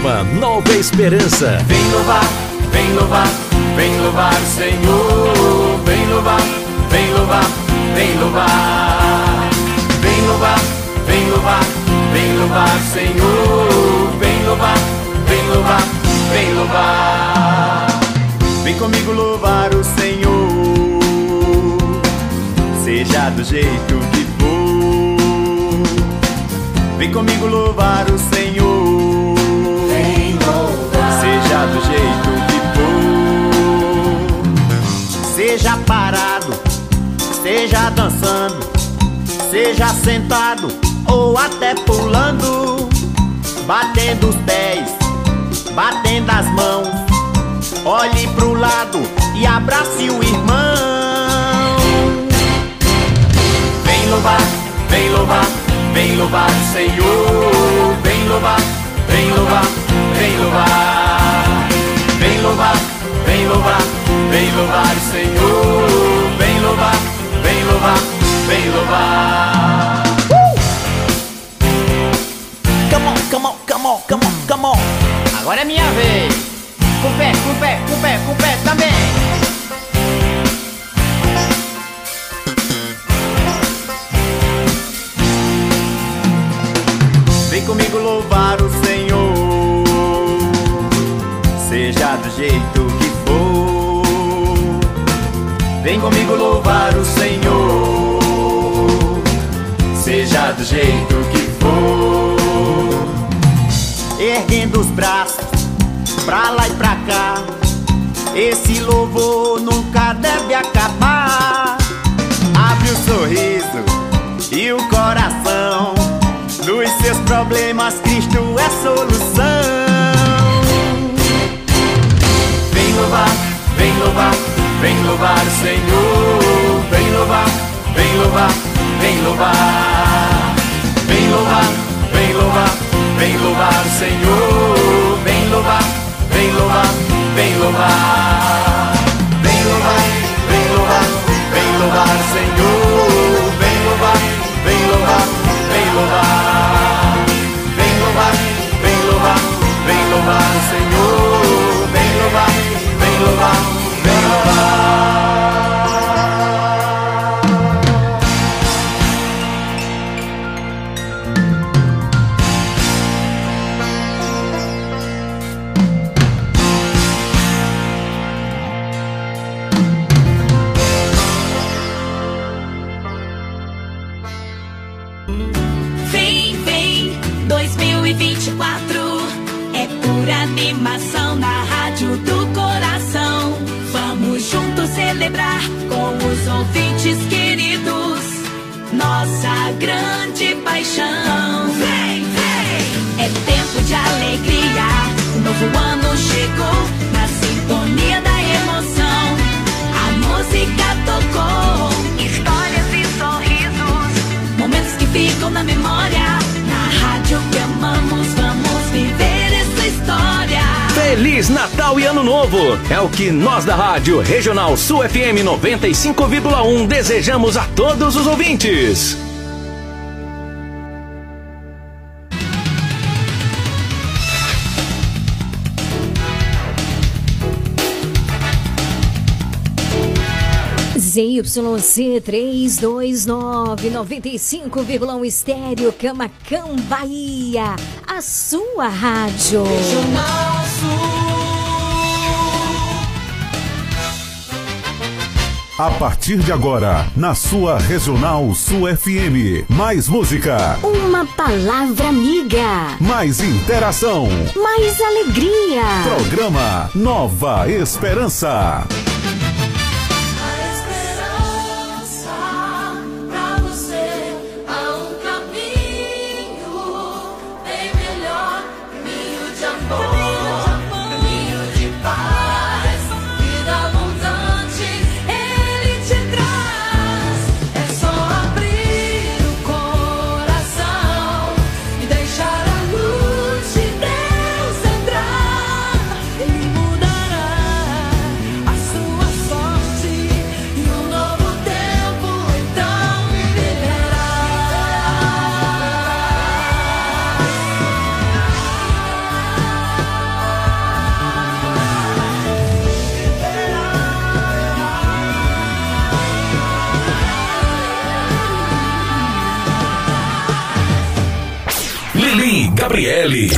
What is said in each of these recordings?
Nova Esperança. Vem louvar, vem louvar, vem louvar o Senhor. Vem louvar, vem louvar, vem louvar. Vem louvar, vem louvar, vem louvar o Senhor. Vem louvar, vem louvar, vem louvar. Vem comigo louvar o Senhor. Seja do jeito que for. Vem comigo louvar o Senhor. Seja do jeito que for. Seja parado, seja dançando, seja sentado ou até pulando, batendo os pés, batendo as mãos. Olhe pro lado e abrace o irmão. Vem louvar, vem louvar, vem louvar o Senhor. Vem louvar, vem louvar, vem louvar. Louvar, vem louvar, o Senhor. Vem louvar, vem louvar, vem louvar. Come on, come on, come on, come on, come on. Agora é minha vez. Com pé, com pé, com pé, com pé também. Vem comigo louvar o Senhor, seja do jeito que for. Vem comigo louvar o Senhor, seja do jeito que for. Erguendo os braços pra lá e pra cá, esse louvor nunca deve acabar. Abre o sorriso e o coração. Dos seus problemas, Cristo é solução. Vem louvar, vem louvar, louvar Senhor. Vem louvar, vem louvar, vem louvar. Vem louvar, vem louvar, vem louvar Senhor. Vem louvar, vem louvar, vem louvar. Vem louvar, vem louvar, vem louvar Senhor. Novo! É o que nós da Rádio Regional Sul FM 95,1 desejamos a todos os ouvintes. ZYC 329 95,1 Estéreo Camacan Bahia. A sua rádio. A partir de agora, na sua Regional Sul FM. Mais música, Uma palavra amiga. mais interação. Mais alegria. Programa Nova Esperança. esperança Gabriele.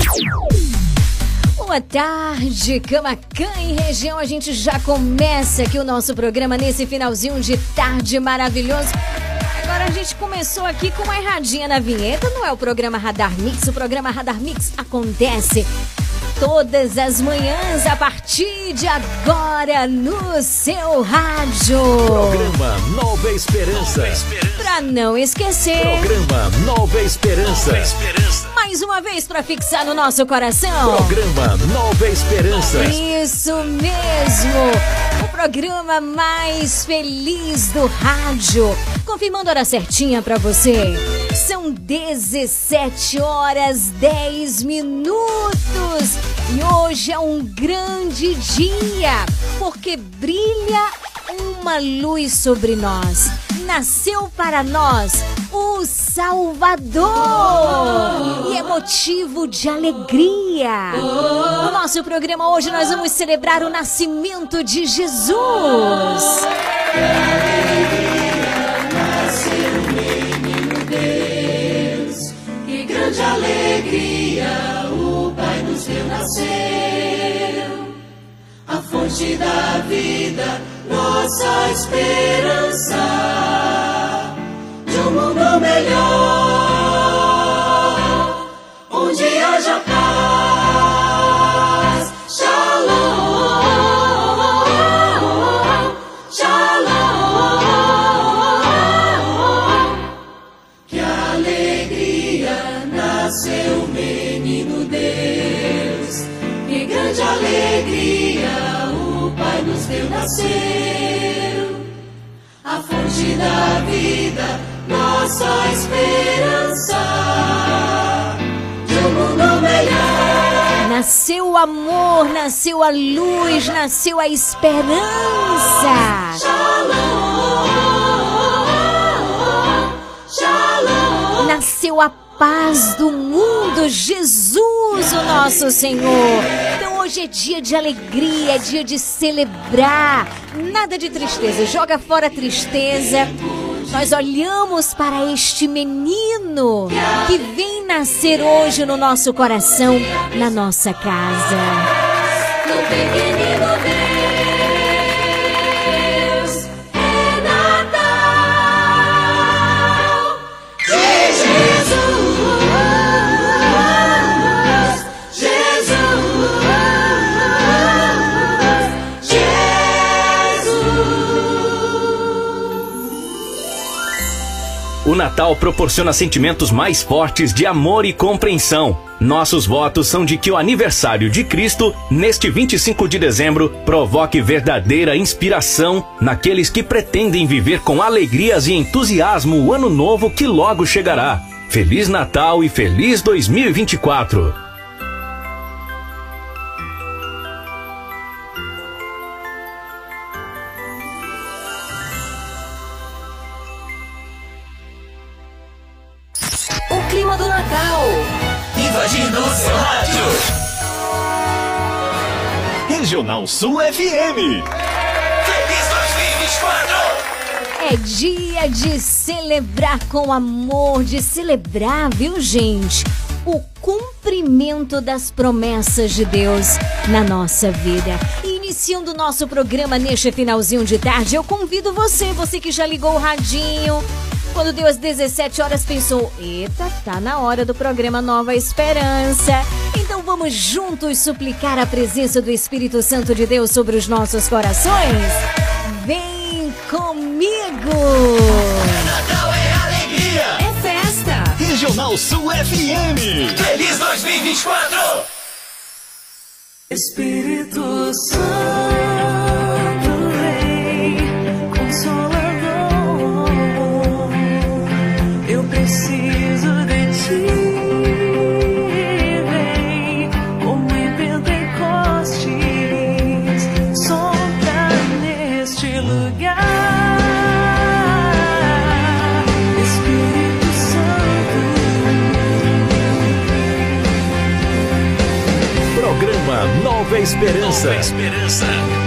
Boa tarde, Camacan e região. A gente já começa aqui o nosso programa nesse finalzinho de tarde maravilhoso. Agora a gente começou aqui com uma erradinha na vinheta. Não é o programa Radar Mix. O programa Radar Mix acontece todas as manhãs a partir de agora no seu rádio. Programa Nova Esperança. Pra não esquecer, Programa Nova Esperança. mais uma vez pra fixar no nosso coração. Programa Nova Esperança. Isso mesmo! O programa mais feliz do rádio. Confirmando a hora certinha pra você. São 17 horas 10 minutos. E hoje é um grande dia, porque brilha uma luz sobre nós. Nasceu para nós o Salvador. E é motivo de alegria. No nosso programa hoje nós vamos celebrar o nascimento de Jesus. Nasceu. A fonte da vida, nossa esperança de um mundo melhor, da vida, nossa esperança. De um mundo melhor. Nasceu o amor, nasceu a luz, nasceu a esperança. Shalom, shalom. Nasceu a paz do mundo, Jesus, o nosso Senhor. Então hoje é dia de alegria, é dia de celebrar. Nada de tristeza, joga fora a tristeza. Nós olhamos para este menino que vem nascer hoje no nosso coração, na nossa casa. Natal proporciona sentimentos mais fortes de amor e compreensão. Nossos votos são de que o aniversário de Cristo, neste 25 de dezembro, provoque verdadeira inspiração naqueles que pretendem viver com alegrias e entusiasmo o ano novo que logo chegará. Feliz Natal e feliz 2024! Regional Sul FM. Feliz 2024. É dia de celebrar com amor, de celebrar, viu, gente? O cumprimento das promessas de Deus na nossa vida. E iniciando o nosso programa neste finalzinho de tarde, eu convido você, você que já ligou o radinho, quando deu as 17 horas pensou: "Eita, tá na hora do programa Nova Esperança". Então vamos juntos suplicar a presença do Espírito Santo de Deus sobre os nossos corações. Vem comigo. Natal é alegria. É festa. Regional Sul FM. Feliz 2024. Espírito Santo Nova Esperança.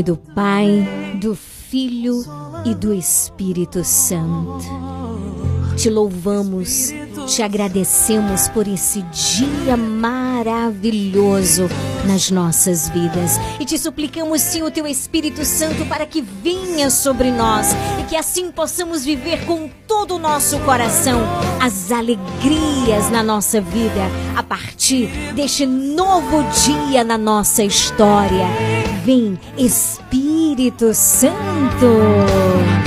Nome do Pai, do Filho e do Espírito Santo. Te louvamos, te agradecemos por esse dia maravilhoso nas nossas vidas e te suplicamos, sim, o teu Espírito Santo para que venha sobre nós e que assim possamos viver com todo o nosso coração as alegrias na nossa vida a partir deste novo dia na nossa história. Vem, Espírito Santo.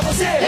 Pra você,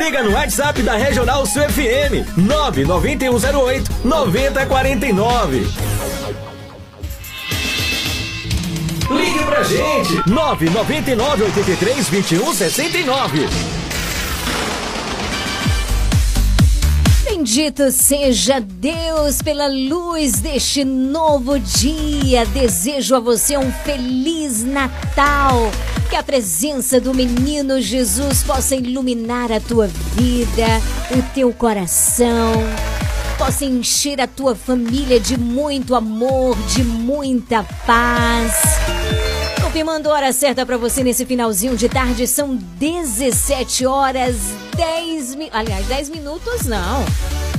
Liga no WhatsApp da Regional Sul FM 99108 9049. Ligue pra gente 999 83 21 69. Bendito seja Deus pela luz deste novo dia. Desejo a você um feliz Natal. Que a presença do menino Jesus possa iluminar a tua vida, o teu coração, possa encher a tua família de muito amor, de muita paz. Confirmando a hora certa para você nesse finalzinho de tarde, são 17 horas 10 minutos. Aliás, 10 minutos não.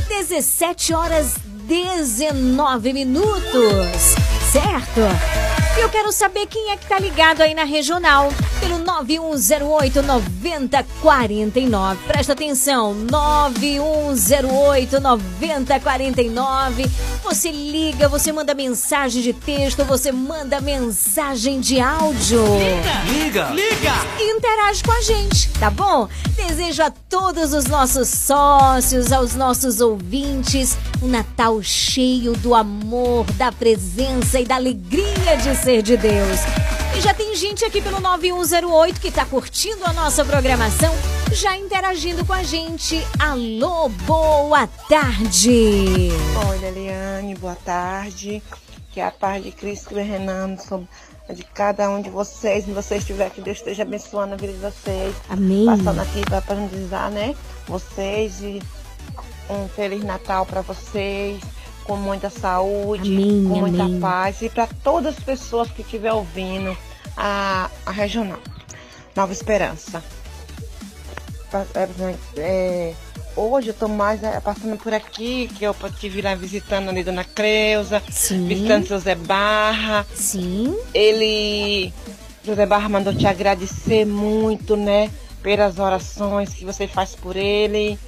17 horas 19 minutos. Certo? E eu quero saber quem é que tá ligado aí na regional. Pelo 9108 9049. Presta atenção, 9108 9049. Você liga, você manda mensagem de texto, você manda mensagem de áudio. Liga! Liga! E interage com a gente, tá bom? Desejo a todos os nossos sócios, aos nossos ouvintes, um Natal cheio do amor, da presença e da alegria de ser de Deus. E já tem gente aqui pelo 9108 que tá curtindo a nossa programação, já interagindo com a gente. Alô, boa tarde! Olha, Eliane, boa tarde. Que a paz de Cristo reinando sobre de cada um de vocês. Onde você estiver, que Deus esteja abençoando a vida de vocês. Amém. Passando aqui para parabenizar, né? Vocês e um Feliz Natal para vocês. Com muita saúde, Amém, com muita amém. paz. E para todas as pessoas que estiver ouvindo a, a regional. Nova Esperança. É, é, hoje eu tô mais é, passando por aqui, que eu estive lá visitando ali Dona Creuza, Sim. visitando seu Zé Barra. Sim. Ele, José Barra mandou te agradecer muito, né? Pelas orações que você faz por ele.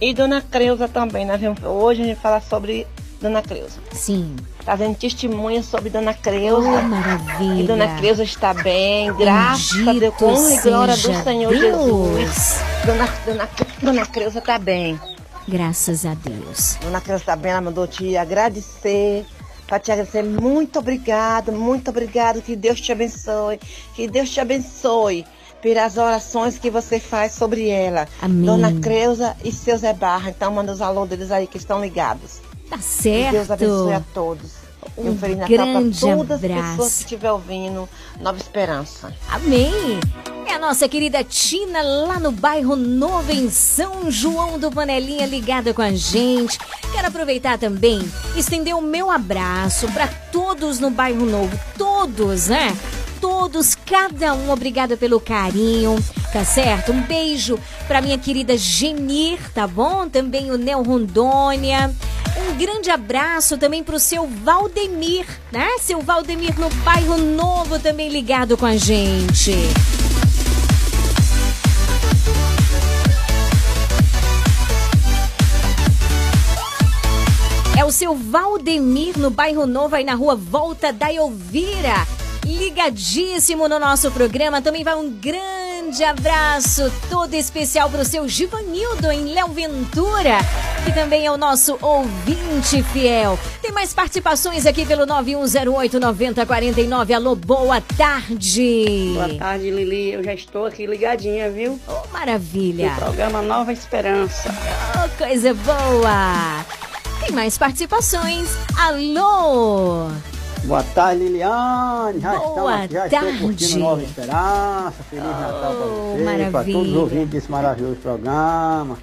E Dona Creuza também, vamos, hoje a gente fala sobre Dona Creuza. Sim. Trazendo testemunhas sobre Dona Creuza. Oh, maravilha. E Dona Creuza está bem, graças a Deus, com e glória do Senhor Deus. Jesus. Dona, Dona, Dona Creuza está bem. Graças a Deus. Dona Creuza está bem, ela mandou te agradecer. Para te agradecer, muito obrigado, muito obrigado. Que Deus te abençoe. Que Deus te abençoe pelas orações que você faz sobre ela. Amém. Dona Creuza e seu Zé Barra. Então, manda os alô deles aí que estão ligados. Tá Que certo. Deus abençoe a todos. Um Natal grande todas as abraço. pessoas que estiver ouvindo. Nova Esperança. Amém! É a nossa querida Tina lá no bairro Novo, em São João do Panelinha, ligada com a gente. Quero aproveitar também, estender o meu abraço para todos no bairro Novo. Todos, né? Todos, cada um, obrigada pelo carinho, tá certo? Um beijo pra minha querida Genir, tá bom? Também o Nel Rondônia. Um grande abraço também pro seu Valdemir, né? Seu Valdemir no bairro Novo também ligado com a gente. É o seu Valdemir no bairro Novo aí na rua Volta da Elvira. Ligadíssimo no nosso programa. Também vai um grande abraço todo especial para o seu Givanildo em Léo Ventura, que também é o nosso ouvinte fiel. Tem mais participações aqui pelo 9108-9049. Alô, boa tarde. Boa tarde, Lili. Eu já estou aqui ligadinha, viu? Oh, maravilha. No programa Nova Esperança. Oh, coisa boa. Tem mais participações. Alô! Boa tarde, Liliane. Já Boa estamos aqui, já tarde. estou curtindo Nova Esperança. Feliz Natal para você, para todos os ouvintes desse maravilhoso programa.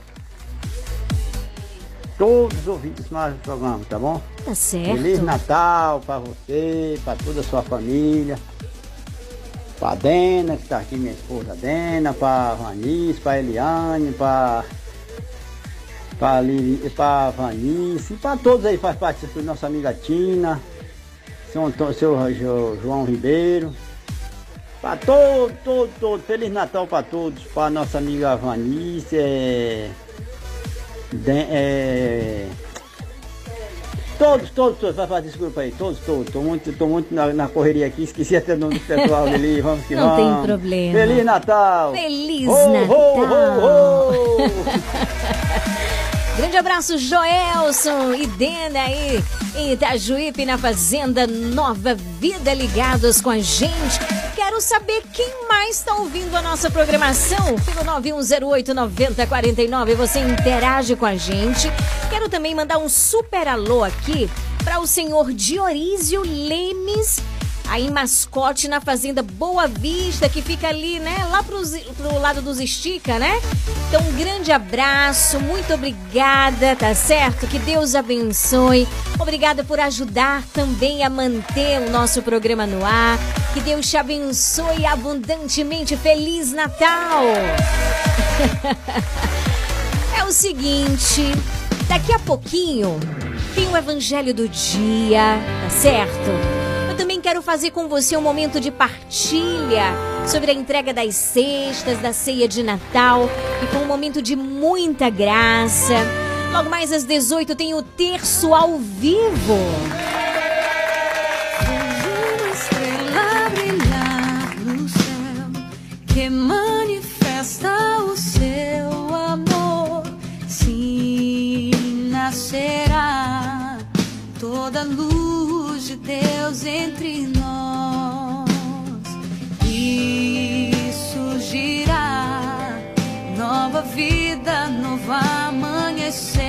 Todos os ouvintes desse maravilhoso programa, tá bom? Tá certo. Feliz Natal para você, para toda a sua família. Para a Dena, que está aqui, minha esposa Dena, para a Vanice, para a Eliane, para para a Vanice, para todos aí que faz parte da nossa amiga Tina, seu, Antônio, seu Jo- João Ribeiro. Para todos, todos, todos. Feliz Natal para todos. Para nossa amiga Vanice. É, Den- é, todos, todos, todos. Vai fazer desculpa aí. Todos, todos. Estou muito, tô muito na, na correria aqui. Esqueci até o nome do pessoal ali. Vamos que Não vamos. tem problema. Feliz Natal. Feliz ho, Natal. ho, ho. Grande abraço, Joelson e Dena aí em Itajuípe, na Fazenda Nova Vida, ligados com a gente. Quero saber quem mais está ouvindo a nossa programação pelo 9108-9049. Você interage com a gente. Quero também mandar um super alô aqui para o senhor Diorísio Lemes aí em Mascote, na Fazenda Boa Vista, que fica ali, né? Lá pros, pro lado dos Estica, né? Então, um grande abraço, muito obrigada, tá certo? Que Deus abençoe. Obrigada por ajudar também a manter o nosso programa no ar. Que Deus te abençoe abundantemente. Feliz Natal! É o seguinte, daqui a pouquinho tem o Evangelho do Dia, tá certo? Também quero fazer com você um momento de partilha sobre a entrega das cestas, da ceia de Natal, que foi um momento de muita graça. Logo mais às 18 tem o terço ao vivo. Que manifesta o seu amor. Sim, nascerá Deus entre nós e surgirá nova vida, novo amanhecer.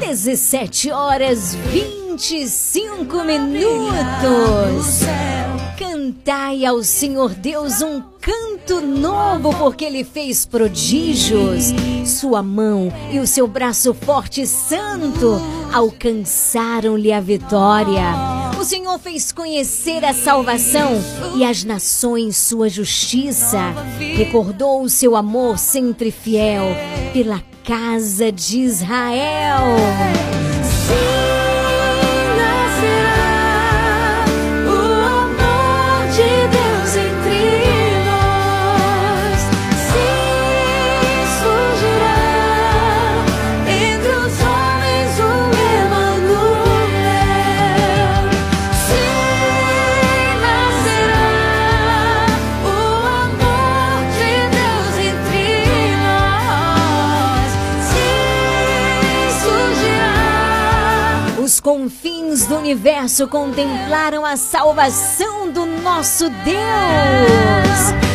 17 horas 25 minutos. Cantai ao Senhor Deus um canto novo, porque Ele fez prodígios. Sua mão e o seu braço forte e santo alcançaram-lhe a vitória. O Senhor fez conhecer a salvação e as nações sua justiça. Recordou o seu amor sempre fiel pela casa de Israel. nascerá confins do universo contemplaram a salvação do nosso Deus.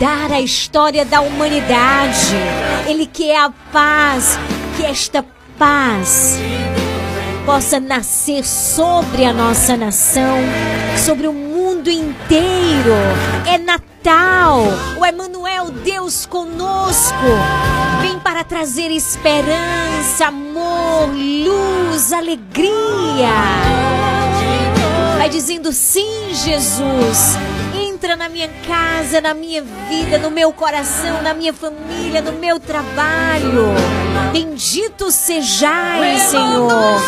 Mudar a história da humanidade. Ele quer a paz, que esta paz possa nascer sobre a nossa nação, sobre o mundo inteiro. É Natal. O Emanuel, Deus conosco, vem para trazer esperança, amor, luz, alegria. Vai dizendo sim, Jesus. Entra na minha casa, na minha vida, no meu coração, na minha família, no meu trabalho. Bendito sejais, Senhor.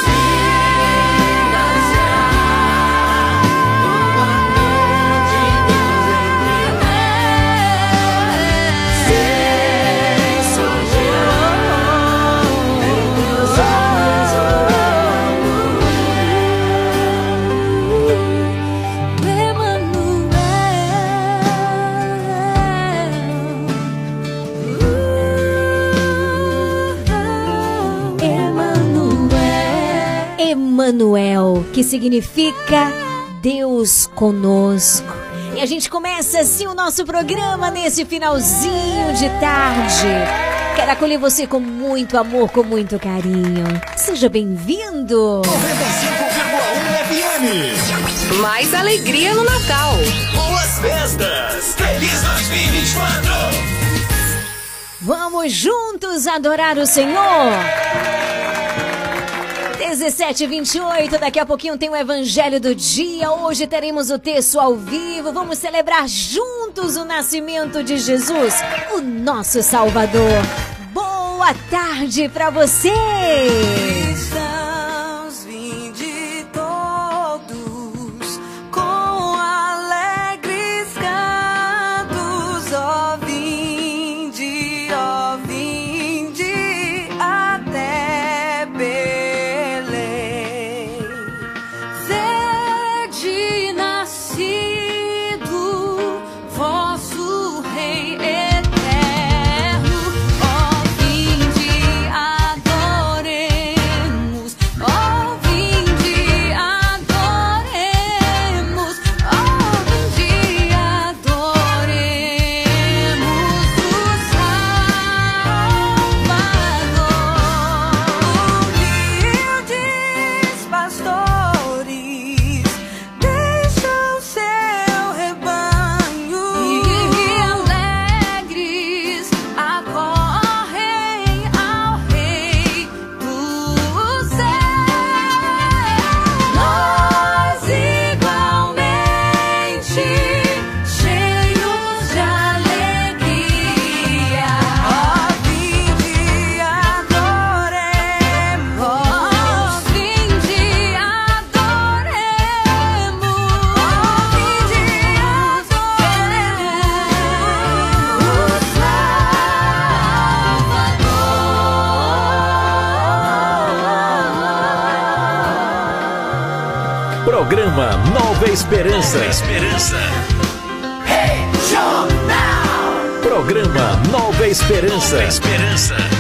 Emanuel, que significa Deus conosco. E a gente começa assim o nosso programa nesse finalzinho de tarde. Quero acolher você com muito amor, com muito carinho. Seja bem-vindo. 95,1 FM. Mais alegria no Natal. Boas festas. Feliz 2024. Vamos juntos adorar o Senhor. 17 28 daqui a pouquinho tem o Evangelho do Dia. Hoje teremos o texto ao vivo. Vamos celebrar juntos o nascimento de Jesus, o nosso Salvador. Boa tarde para você! Esperança. Nova Esperança. Programa Nova Esperança. Nova Esperança.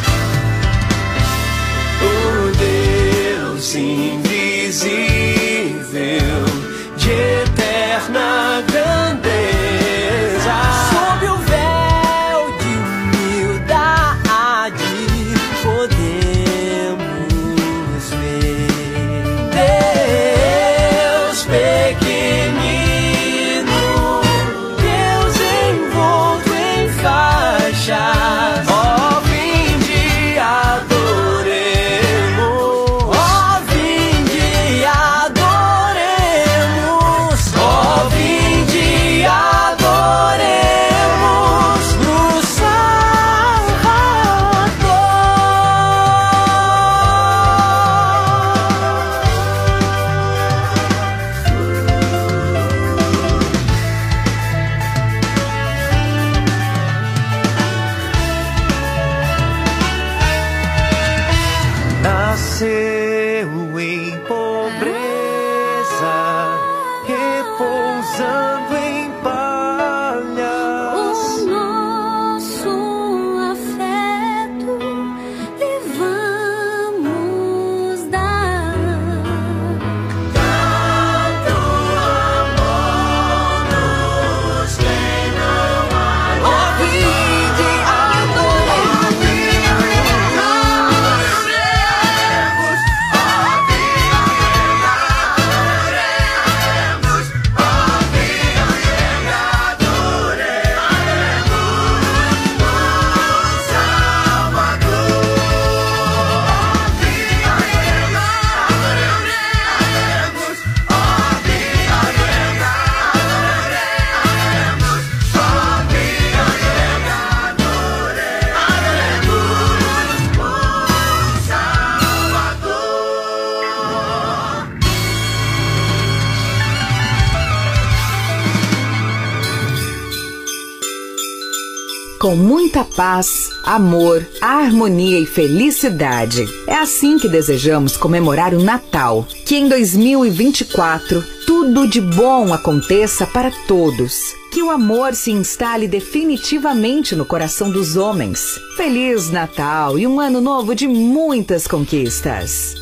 Paz, amor, harmonia e felicidade. É assim que desejamos comemorar o Natal. Que em 2024 tudo de bom aconteça para todos. Que o amor se instale definitivamente no coração dos homens. Feliz Natal e um ano novo de muitas conquistas.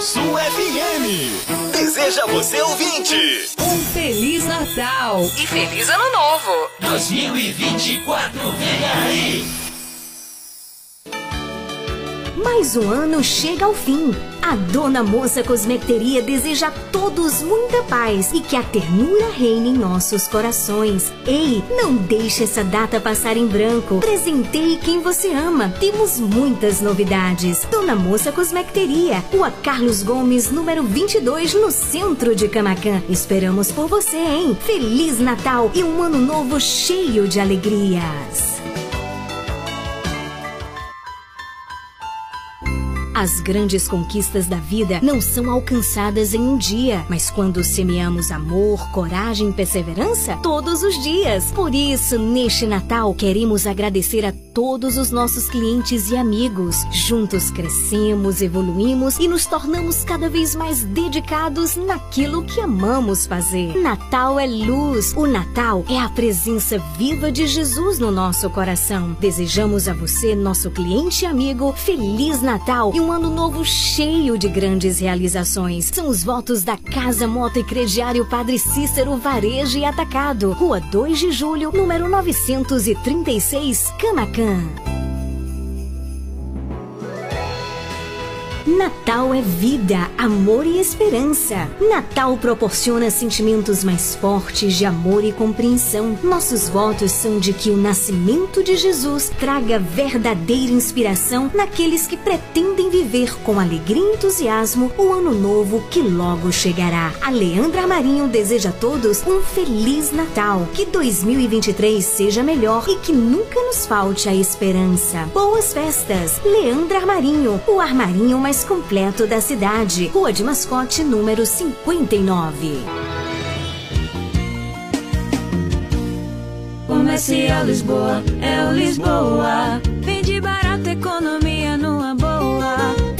Regional Sul FM. Deseja você ouvinte. Um Feliz Natal e Feliz Ano Novo! 2024 vem aí. Mais um ano chega ao fim. A Dona Moça Cosmecteria deseja a todos muita paz e que a ternura reine em nossos corações. Ei, não deixe essa data passar em branco. Presenteie quem você ama. Temos muitas novidades. Dona Moça Cosmecteria, Rua Carlos Gomes, número 22, no centro de Camacan. Esperamos por você, hein? Feliz Natal e um ano novo cheio de alegrias. As grandes conquistas da vida não são alcançadas em um dia, mas quando semeamos amor, coragem e perseverança, todos os dias. Por isso, neste Natal, queremos agradecer a todos os nossos clientes e amigos. Juntos crescemos, evoluímos e nos tornamos cada vez mais dedicados naquilo que amamos fazer. Natal é luz. O Natal é a presença viva de Jesus no nosso coração. Desejamos a você, nosso cliente e amigo, Feliz Natal e um ano novo cheio de grandes realizações. São os votos da Casa Moto e Crediário Padre Cícero Varejo e Atacado, Rua 2 de Julho, número 936, Camacan. Natal é vida, amor e esperança. Natal proporciona sentimentos mais fortes de amor e compreensão. Nossos votos são de que o nascimento de Jesus traga verdadeira inspiração naqueles que pretendem viver com alegria e entusiasmo o ano novo que logo chegará. A Leandra Marinho deseja a todos um feliz Natal. Que 2023 seja melhor e que nunca nos falte a esperança. Boas festas! Leandra Armarinho, o armarinho mais completo da cidade. Rua de Mascote, número 59. Comercial Lisboa, é o Lisboa.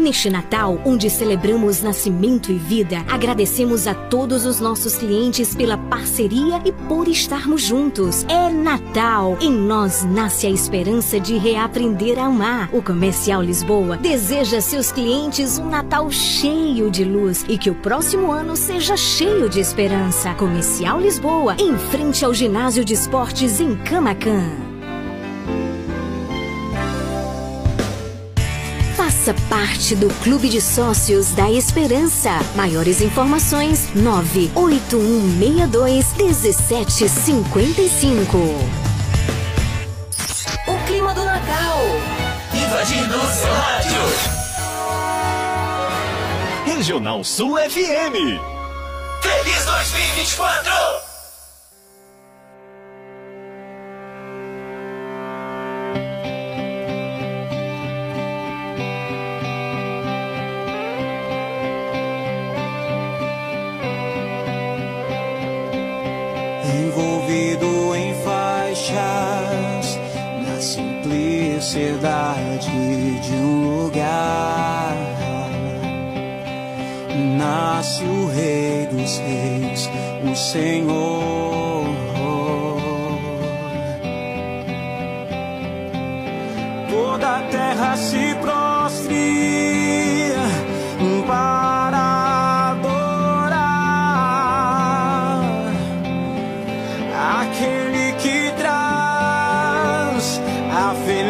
Neste Natal, onde celebramos nascimento e vida, agradecemos a todos os nossos clientes pela parceria e por estarmos juntos. É Natal. Em nós nasce a esperança de reaprender a amar. O Comercial Lisboa deseja a seus clientes um Natal cheio de luz e que o próximo ano seja cheio de esperança. Comercial Lisboa, em frente ao ginásio de esportes em Camacan. Faça parte do Clube de Sócios da Esperança. Maiores informações: 981621755. O clima do Natal. Invadindo o seu rádio. Regional Sul FM. Feliz 2024. Simplicidade de um lugar. Nasce o Rei dos Reis, o Senhor. Toda a terra se prostre para adorar aquele que traz a felicidade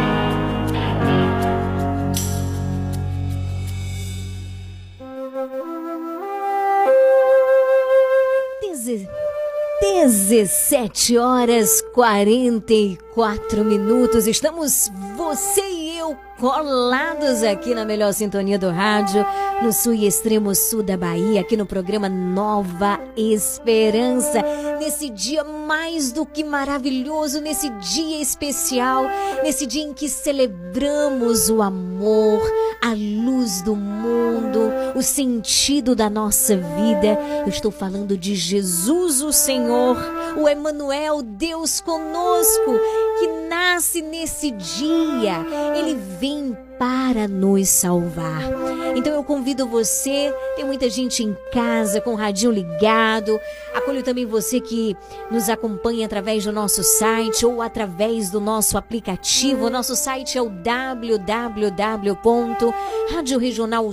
17 horas 44 minutos. Estamos você e eu colados aqui na melhor sintonia do rádio, no sul e extremo sul da Bahia, aqui no programa Nova Esperança. Nesse dia mais do que maravilhoso, nesse dia especial, nesse dia em que celebramos o amor, a luz do mundo, o sentido da nossa vida. Eu estou falando de Jesus, o Senhor, o Emanuel, Deus conosco, que nasce nesse dia. Ele vem para nos salvar. Então eu convido você, tem muita gente em casa com o radinho ligado. Acolho também você que nos acompanha através do nosso site ou através do nosso aplicativo. O nosso site é o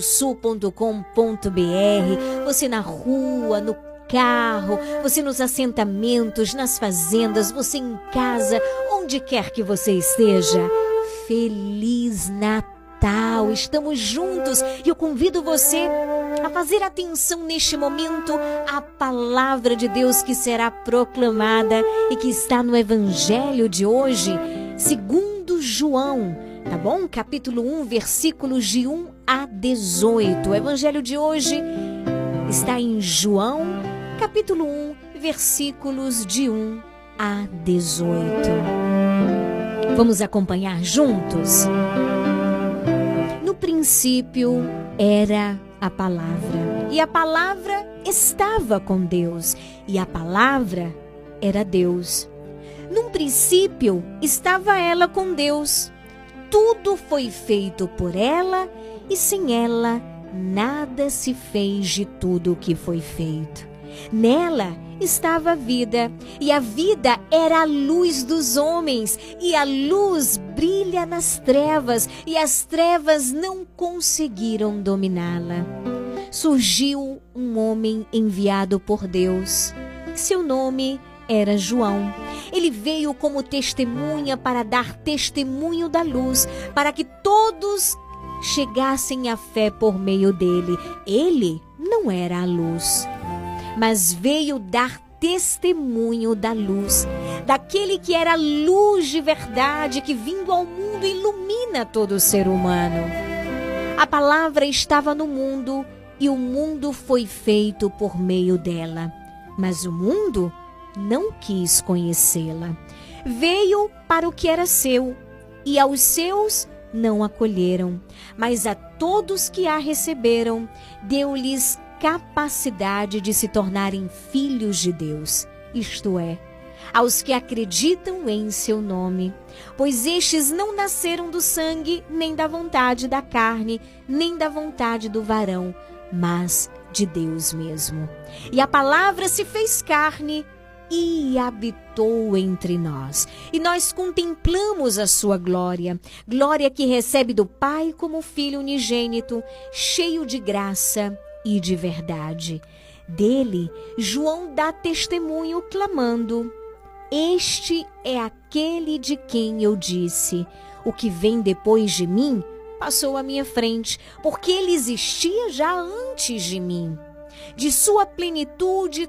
www.radioregionalsul.com.br. Você na rua, no carro, você nos assentamentos, nas fazendas, você em casa, onde quer que você esteja. Feliz Natal! Estamos juntos e eu convido você a fazer atenção neste momento à palavra de Deus que será proclamada e que está no Evangelho de hoje, segundo João, tá bom? Capítulo 1, versículos de 1 a 18. O Evangelho de hoje está em João, capítulo 1, versículos de 1 a 18. Vamos acompanhar juntos? No princípio era a palavra, e a palavra estava com Deus, e a palavra era Deus. Num princípio estava ela com Deus. Tudo foi feito por ela, e sem ela nada se fez de tudo o que foi feito. Nela estava a vida, e a vida era a luz dos homens, e a luz brilha nas trevas, e as trevas não conseguiram dominá-la. Surgiu um homem enviado por Deus. Seu nome era João. Ele veio como testemunha para dar testemunho da luz, para que todos chegassem à fé por meio dele. Ele não era a luz mas veio dar testemunho da luz, daquele que era luz de verdade, que vindo ao mundo ilumina todo ser humano. A palavra estava no mundo e o mundo foi feito por meio dela, mas o mundo não quis conhecê-la. Veio para o que era seu e aos seus não acolheram, mas a todos que a receberam, deu-lhes capacidade de se tornarem filhos de Deus, isto é, aos que acreditam em seu nome, pois estes não nasceram do sangue, nem da vontade da carne, nem da vontade do varão, mas de Deus mesmo. E a palavra se fez carne e habitou entre nós. E nós contemplamos a sua glória, glória que recebe do Pai como filho unigênito, cheio de graça e de verdade. Dele, João dá testemunho clamando: Este é aquele de quem eu disse: O que vem depois de mim passou à minha frente, porque ele existia já antes de mim. De sua plenitude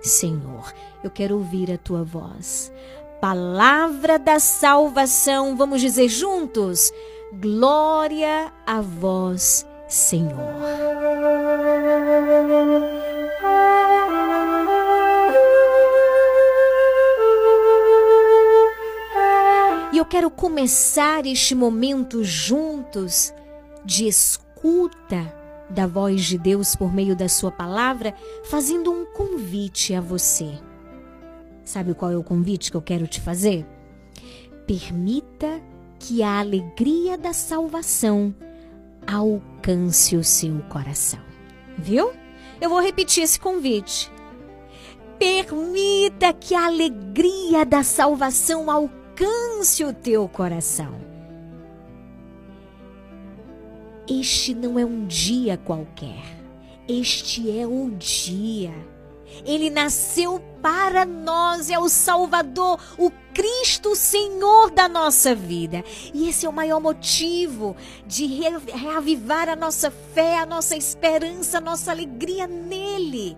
Senhor. Eu quero ouvir a tua voz. Palavra da salvação, vamos dizer juntos: glória a vós, Senhor. E eu quero começar este momento juntos de escuta da voz de Deus por meio da Sua palavra, fazendo um convite a você. Sabe qual é o convite que eu quero te fazer? Permita que a alegria da salvação alcance o seu coração. Viu? Eu vou repetir esse convite. Permita que a alegria da salvação alcance o teu coração. Este não é um dia qualquer. Este é o dia. Ele nasceu para nós, é o Salvador, o Cristo Senhor da nossa vida. E esse é o maior motivo de reavivar a nossa fé, a nossa esperança, a nossa alegria nele,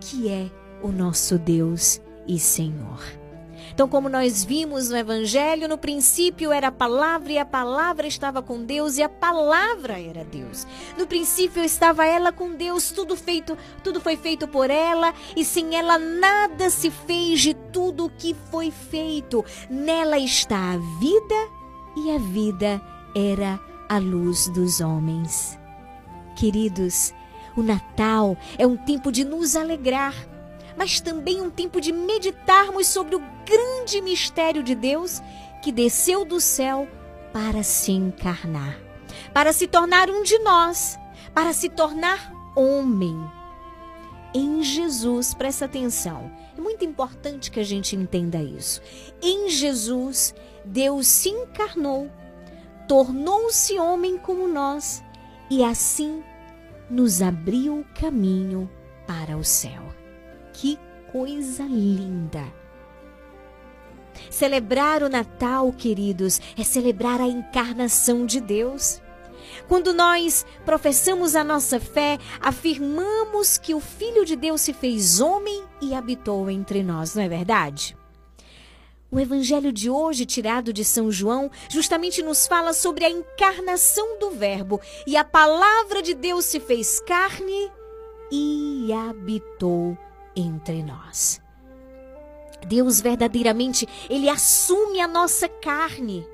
que é o nosso Deus e Senhor. Então, como nós vimos no Evangelho, no princípio era a palavra e a palavra estava com Deus e a palavra era Deus. No princípio estava ela com Deus, tudo feito, tudo foi feito por ela e sem ela nada se fez de tudo o que foi feito. Nela está a vida e a vida era a luz dos homens. Queridos, o Natal é um tempo de nos alegrar mas também um tempo de meditarmos sobre o grande mistério de Deus que desceu do céu para se encarnar, para se tornar um de nós, para se tornar homem. Em Jesus, presta atenção, é muito importante que a gente entenda isso. Em Jesus, Deus se encarnou, tornou-se homem como nós e assim nos abriu o caminho para o céu. Que coisa linda! Celebrar o Natal, queridos, é celebrar a encarnação de Deus. Quando nós professamos a nossa fé, afirmamos que o Filho de Deus se fez homem e habitou entre nós, não é verdade? O evangelho de hoje, tirado de São João, justamente nos fala sobre a encarnação do Verbo e a palavra de Deus se fez carne e habitou entre nós. Deus verdadeiramente, ele assume a nossa carne,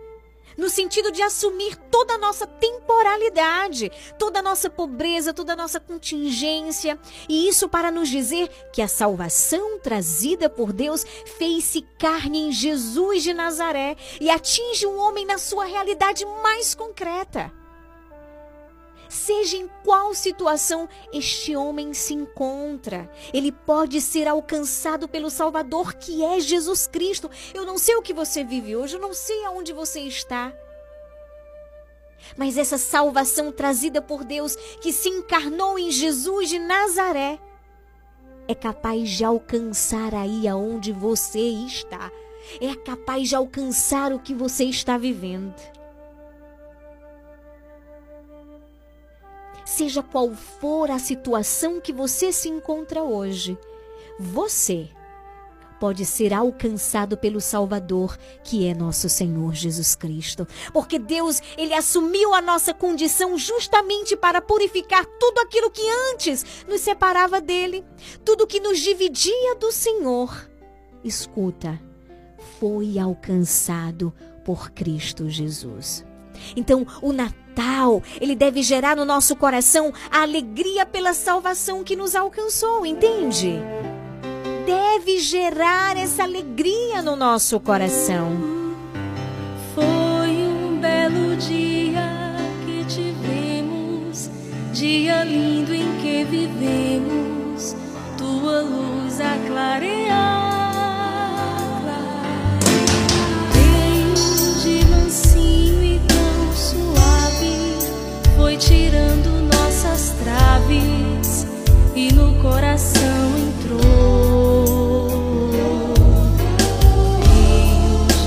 no sentido de assumir toda a nossa temporalidade, toda a nossa pobreza, toda a nossa contingência, e isso para nos dizer que a salvação trazida por Deus fez-se carne em Jesus de Nazaré e atinge o homem na sua realidade mais concreta seja em qual situação este homem se encontra. Ele pode ser alcançado pelo Salvador que é Jesus Cristo. Eu não sei o que você vive hoje, eu não sei aonde você está. Mas essa salvação trazida por Deus, que se encarnou em Jesus de Nazaré, é capaz de alcançar aí aonde você está. É capaz de alcançar o que você está vivendo. Seja qual for a situação que você se encontra hoje, você pode ser alcançado pelo Salvador, que é nosso Senhor Jesus Cristo. Porque Deus, ele assumiu a nossa condição justamente para purificar tudo aquilo que antes nos separava dele, tudo que nos dividia do Senhor. Escuta, foi alcançado por Cristo Jesus. Então, o Natal, ele deve gerar no nosso coração a alegria pela salvação que nos alcançou, entende? deve gerar essa alegria no nosso coração. Foi um belo dia que tivemos, dia lindo em que vivemos, tua luz a clarear. Traves e no coração entrou.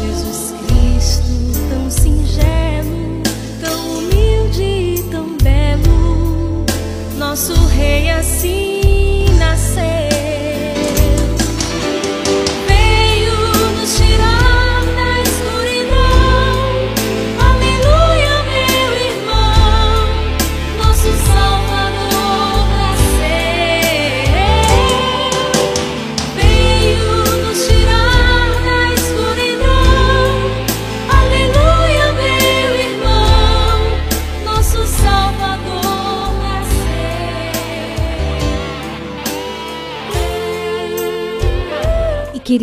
Jesus Cristo, tão singelo, tão humilde e tão belo, nosso Rei assim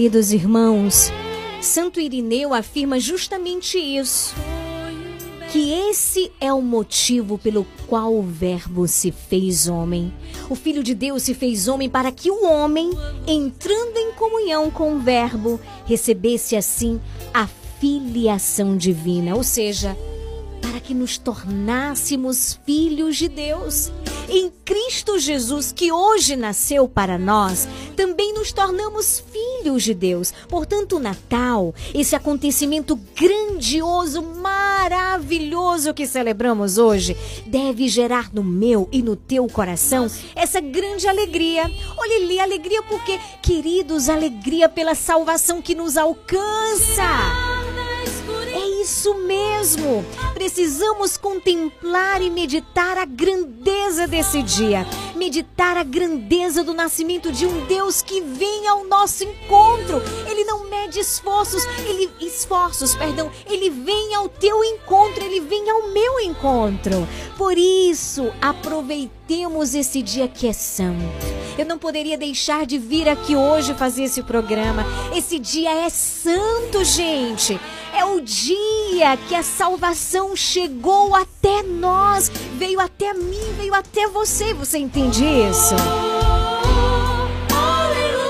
queridos irmãos, Santo Irineu afirma justamente isso. Que esse é o motivo pelo qual o Verbo se fez homem. O Filho de Deus se fez homem para que o homem, entrando em comunhão com o Verbo, recebesse assim a filiação divina, ou seja, para que nos tornássemos filhos de Deus. Em Cristo Jesus, que hoje nasceu para nós, também nos tornamos filhos de Deus. Portanto, o Natal, esse acontecimento grandioso, maravilhoso que celebramos hoje, deve gerar no meu e no teu coração essa grande alegria. Olha ali, alegria porque, queridos, alegria pela salvação que nos alcança. É isso mesmo. Precisamos contemplar e meditar a grandeza desse dia. Meditar a grandeza do nascimento de um Deus que vem ao nosso encontro. Ele não mede esforços, ele esforços, perdão, ele vem ao teu encontro, ele vem ao meu encontro. Por isso, aproveitemos esse dia que é santo. Eu não poderia deixar de vir aqui hoje fazer esse programa. Esse dia é santo, gente. É o dia que a salvação chegou até nós, veio até mim, veio até você. Você entende isso?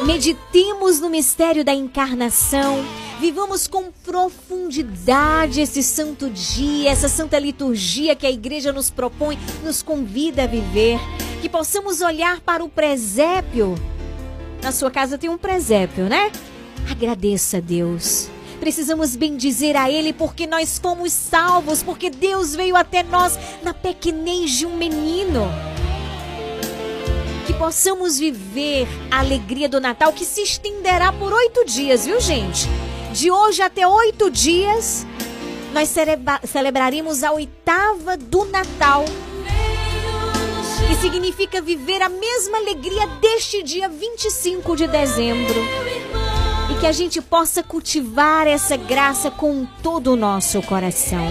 Meditemos no mistério da encarnação. Vivamos com profundidade esse santo dia, essa santa liturgia que a igreja nos propõe, nos convida a viver. Que possamos olhar para o presépio. Na sua casa tem um presépio, né? Agradeça a Deus. Precisamos bendizer a Ele porque nós fomos salvos, porque Deus veio até nós na pequenez de um menino. Que possamos viver a alegria do Natal que se estenderá por oito dias, viu, gente? De hoje até oito dias, nós celebra celebraremos a oitava do Natal. Que significa viver a mesma alegria deste dia 25 de dezembro e que a gente possa cultivar essa graça com todo o nosso coração.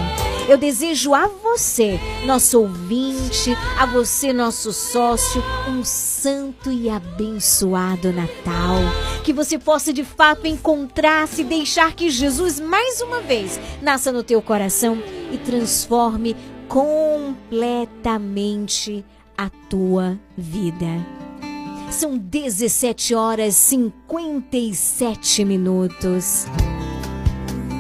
Eu desejo a você, nosso ouvinte, a você, nosso sócio, um santo e abençoado Natal. Que você possa de fato encontrar-se e deixar que Jesus mais uma vez nasça no teu coração e transforme completamente a tua vida. São 17 horas 57 minutos.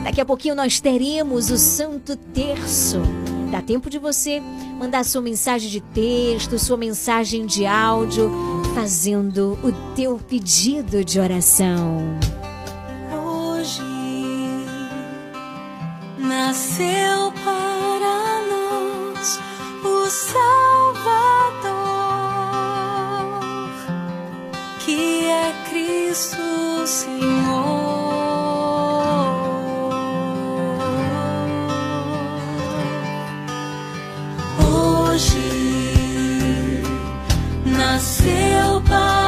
Daqui a pouquinho nós teremos o Santo Terço. Dá tempo de você mandar sua mensagem de texto, sua mensagem de áudio, fazendo o teu pedido de oração. Hoje nasceu para nós o Salvador. que é Cristo Senhor. Hoje nasceu para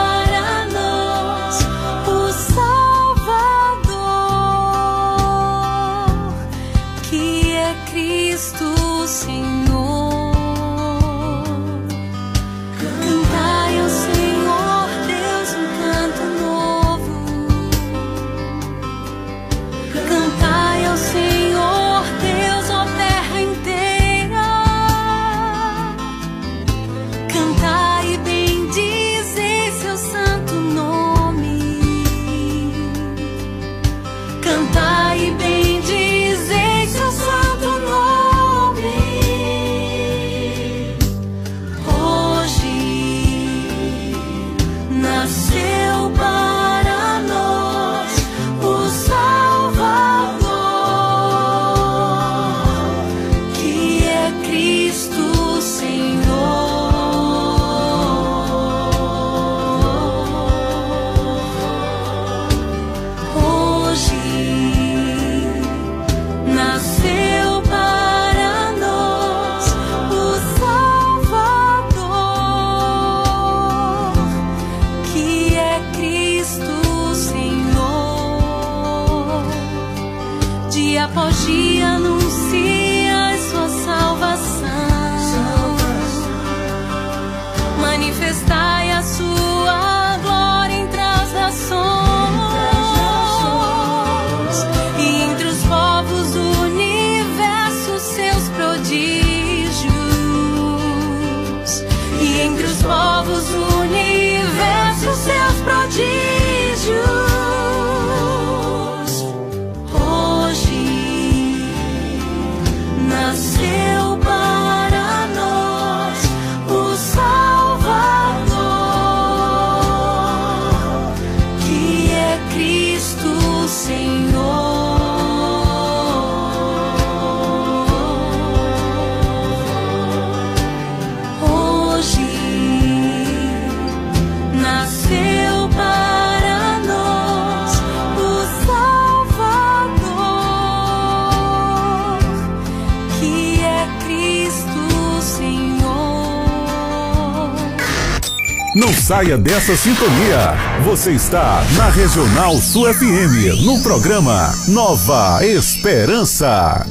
saia dessa sintonia. Você está na Regional Sul FM, no programa Nova Esperança.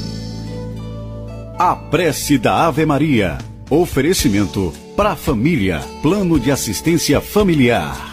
A prece da Ave Maria. Oferecimento para a família. Plano de assistência familiar.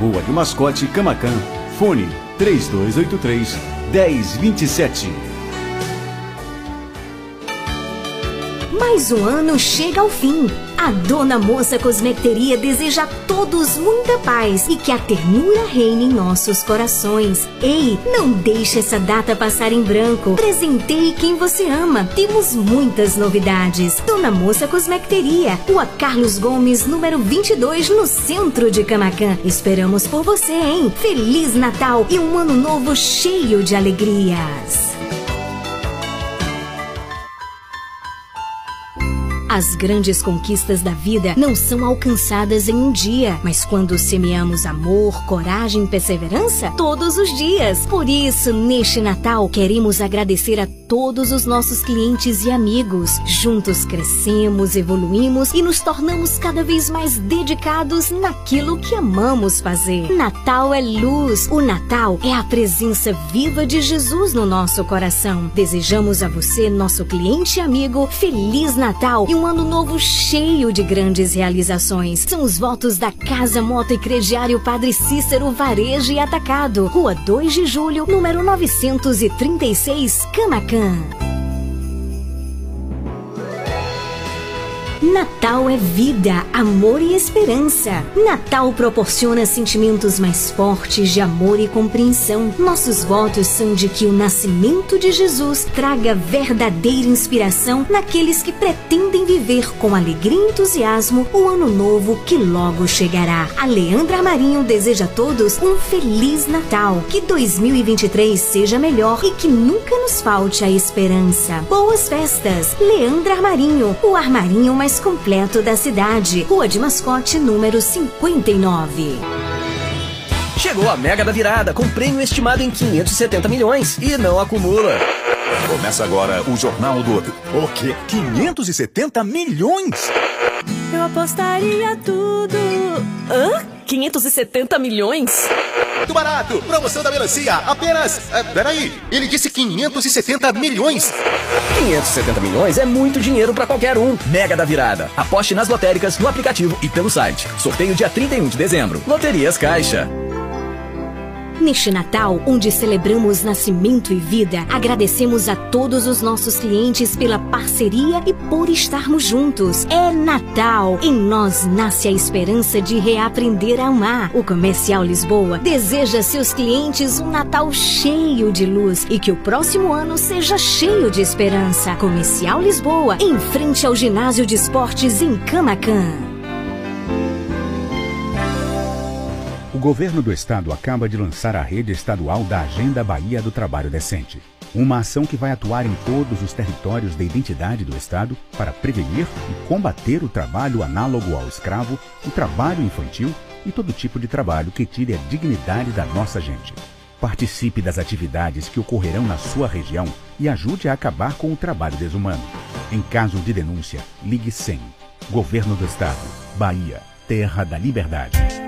Rua do Mascote, Camacan. Fone 3283 1027. Mais um ano chega ao fim. A Dona Moça Cosmecteria deseja a todos muita paz e que a ternura reine em nossos corações. Ei, não deixe essa data passar em branco. Presenteie quem você ama. Temos muitas novidades. Dona Moça Cosmecteria, Rua Carlos Gomes, número 22, no centro de Camacan. Esperamos por você, hein? Feliz Natal e um ano novo cheio de alegrias. As grandes conquistas da vida não são alcançadas em um dia, mas quando semeamos amor, coragem e perseverança, todos os dias. Por isso, neste Natal, queremos agradecer a todos os nossos clientes e amigos. Juntos crescemos, evoluímos e nos tornamos cada vez mais dedicados naquilo que amamos fazer. Natal é luz. O Natal é a presença viva de Jesus no nosso coração. Desejamos a você, nosso cliente e amigo, Feliz Natal e um ano novo cheio de grandes realizações. São os votos da Casa Moto e Crediário Padre Cícero Varejo e Atacado, Rua 2 de Julho, número 936, Camacan. Natal é vida, amor e esperança. Natal proporciona sentimentos mais fortes de amor e compreensão. Nossos votos são de que o nascimento de Jesus traga verdadeira inspiração naqueles que pretendem viver com alegria e entusiasmo o ano novo que logo chegará. A Leandra Marinho deseja a todos um feliz Natal. Que 2023 seja melhor e que nunca nos falte a esperança. Boas festas! Leandra Armarinho, o armarinho mais completo da cidade. Rua de Mascote, número 59. Chegou a Mega da Virada, com prêmio estimado em 570 milhões e não acumula. Começa agora o Jornal do... O quê? 570 milhões? Eu apostaria tudo. Hã? 570 milhões? Muito barato! Promoção da melancia, apenas... Uh, peraí, ele disse 570 milhões! 570 milhões é muito dinheiro para qualquer um. Mega da Virada. Aposte nas lotéricas, no aplicativo e pelo site. Sorteio dia 31 de dezembro. Loterias Caixa. Neste Natal, onde celebramos nascimento e vida, agradecemos a todos os nossos clientes pela parceria e por estarmos juntos. É Natal! Em nós nasce a esperança de reaprender a amar. O Comercial Lisboa deseja a seus clientes um Natal cheio de luz e que o próximo ano seja cheio de esperança. Comercial Lisboa, em frente ao ginásio de esportes em Camacan. O governo do estado acaba de lançar a rede estadual da Agenda Bahia do Trabalho Decente. Uma ação que vai atuar em todos os territórios da identidade do Estado para prevenir e combater o trabalho análogo ao escravo, o trabalho infantil e todo tipo de trabalho que tire a dignidade da nossa gente. Participe das atividades que ocorrerão na sua região e ajude a acabar com o trabalho desumano. Em caso de denúncia, ligue 100. Governo do Estado. Bahia. Terra da Liberdade.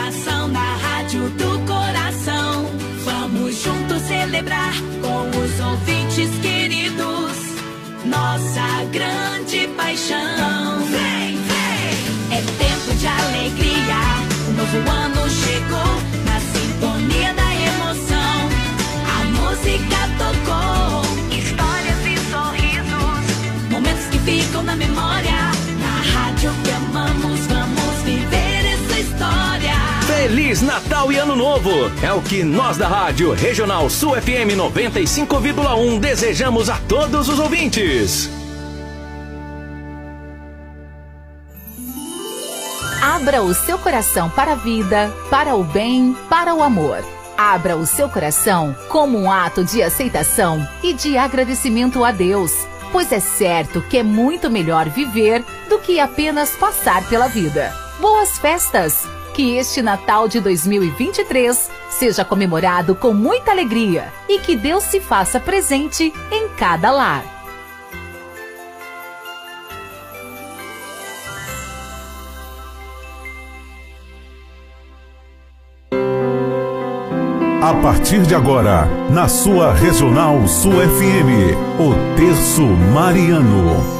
Pura animação na rádio do coração. Vamos juntos celebrar com os ouvintes queridos nossa grande paixão. Feliz Natal e Ano Novo! É o que nós da Rádio Regional Sul FM 95,1 desejamos a todos os ouvintes. Abra o seu coração para a vida, para o bem, para o amor. Abra o seu coração como um ato de aceitação e de agradecimento a Deus, pois é certo que é muito melhor viver do que apenas passar pela vida. Boas festas! Que este Natal de 2023 seja comemorado com muita alegria e que Deus se faça presente em cada lar. A partir de agora, na sua Regional Sul FM, o Terço Mariano.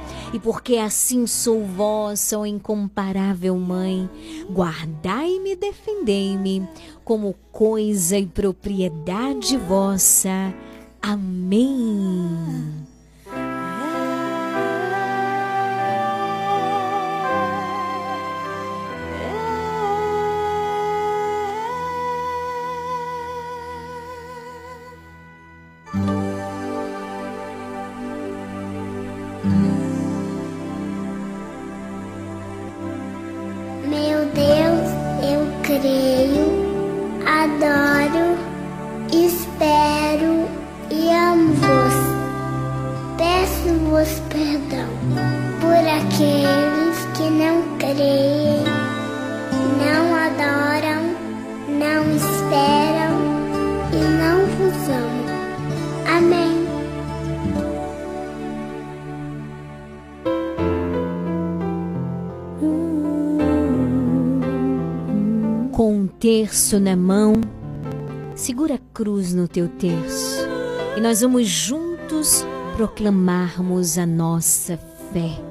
E porque assim sou vossa, ó incomparável Mãe, guardai-me e defendei-me como coisa e propriedade vossa. Amém. Meu Deus, eu creio, adoro, espero e amo-vos. Peço-vos perdão terço na mão, segura a cruz no teu terço e nós vamos juntos proclamarmos a nossa fé.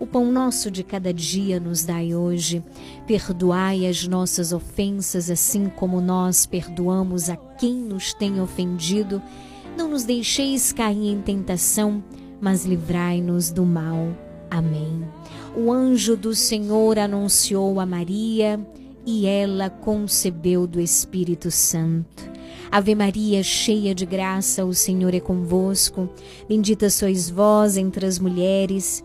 O pão nosso de cada dia nos dai hoje. Perdoai as nossas ofensas, assim como nós perdoamos a quem nos tem ofendido. Não nos deixeis cair em tentação, mas livrai-nos do mal. Amém. O anjo do Senhor anunciou a Maria e ela concebeu do Espírito Santo. Ave Maria, cheia de graça, o Senhor é convosco. Bendita sois vós entre as mulheres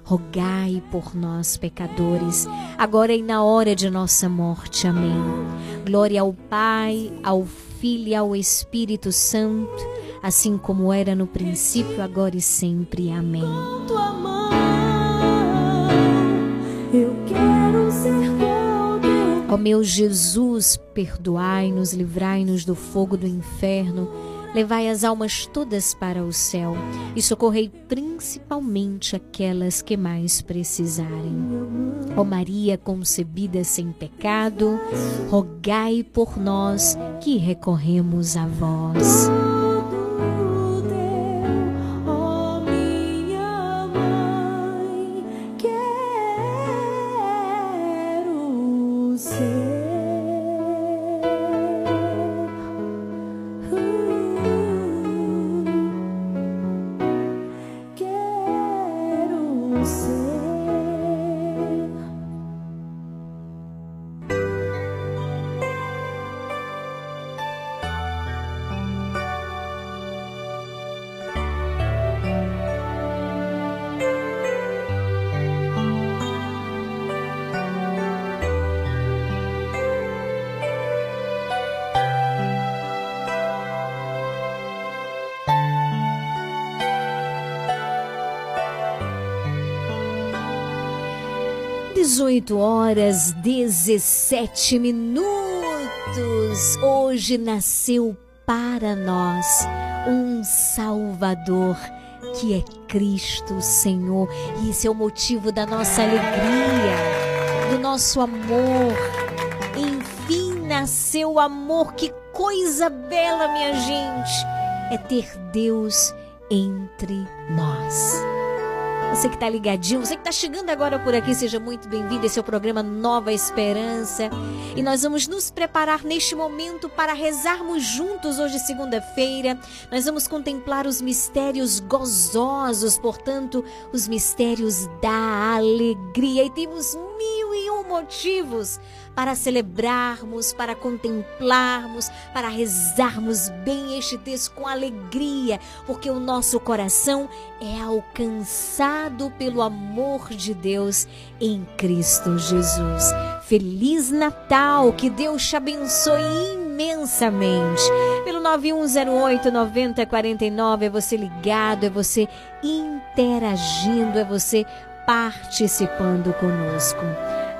rogai por nós, pecadores, agora e na hora de nossa morte. Amém. Glória ao Pai, ao Filho e ao Espírito Santo, assim como era no princípio, agora e sempre. Amém. Ó meu Jesus, perdoai-nos, livrai-nos do fogo do inferno Levai as almas todas para o céu e socorrei principalmente aquelas que mais precisarem. Ó Maria concebida sem pecado, rogai por nós que recorremos a vós. Dezoito horas 17 minutos. Hoje nasceu para nós um Salvador que é Cristo Senhor. E esse é o motivo da nossa alegria, do nosso amor. Enfim nasceu o amor. Que coisa bela, minha gente, é ter Deus entre nós. Você que está ligadinho, você que está chegando agora por aqui, seja muito bem-vindo. Esse é o programa Nova Esperança. E nós vamos nos preparar neste momento para rezarmos juntos hoje, segunda-feira. Nós vamos contemplar os mistérios gozosos, portanto, os mistérios da alegria. E temos mil e uma motivos para celebrarmos, para contemplarmos, para rezarmos bem este texto com alegria, porque o nosso coração é alcançado pelo amor de Deus em Cristo Jesus. Feliz Natal, que Deus te abençoe imensamente. Pelo 9108 9049 é você ligado, é você interagindo, é você participando conosco.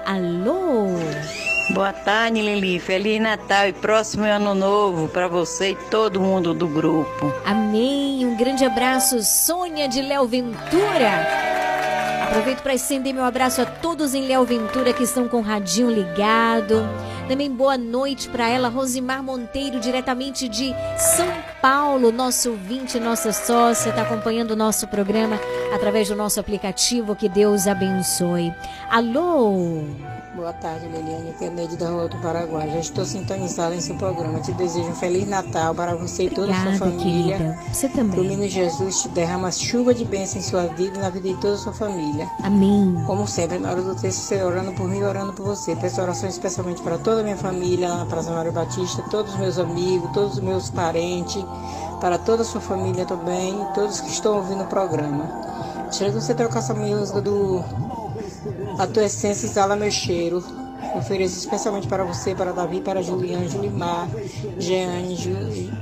Alô? Boa tarde, Lili. Feliz Natal e próximo ano novo para você e todo mundo do grupo. Amém. Um grande abraço, Sônia de Léo Ventura. Aproveito para estender meu abraço a todos em Léo Ventura que estão com o radinho ligado. Também boa noite para ela, Rosimar Monteiro, diretamente de São Paulo, nosso ouvinte, nossa sócia, está acompanhando o nosso programa através do nosso aplicativo. Que Deus abençoe. Alô? Boa tarde, Liliane Kennedy da Rua do Paraguai. Já estou sintonizada em seu programa. Te desejo um Feliz Natal para você Obrigada, e toda a sua família. Querida. Você também. Que o menino Jesus te derrama chuva de bênção em sua vida e na vida de toda a sua família. Amém. Como sempre, na hora do texto, você orando por mim e orando por você. Peço oração especialmente para toda a minha família, na Praça Mário Batista, todos os meus amigos, todos os meus parentes, para toda a sua família também, e todos que estão ouvindo o programa. Chega você trocar essa música do A Tua Essência Exala Meu Cheiro. Ofereço especialmente para você, para Davi, para Juliana, Julimar, Jeane, Ju,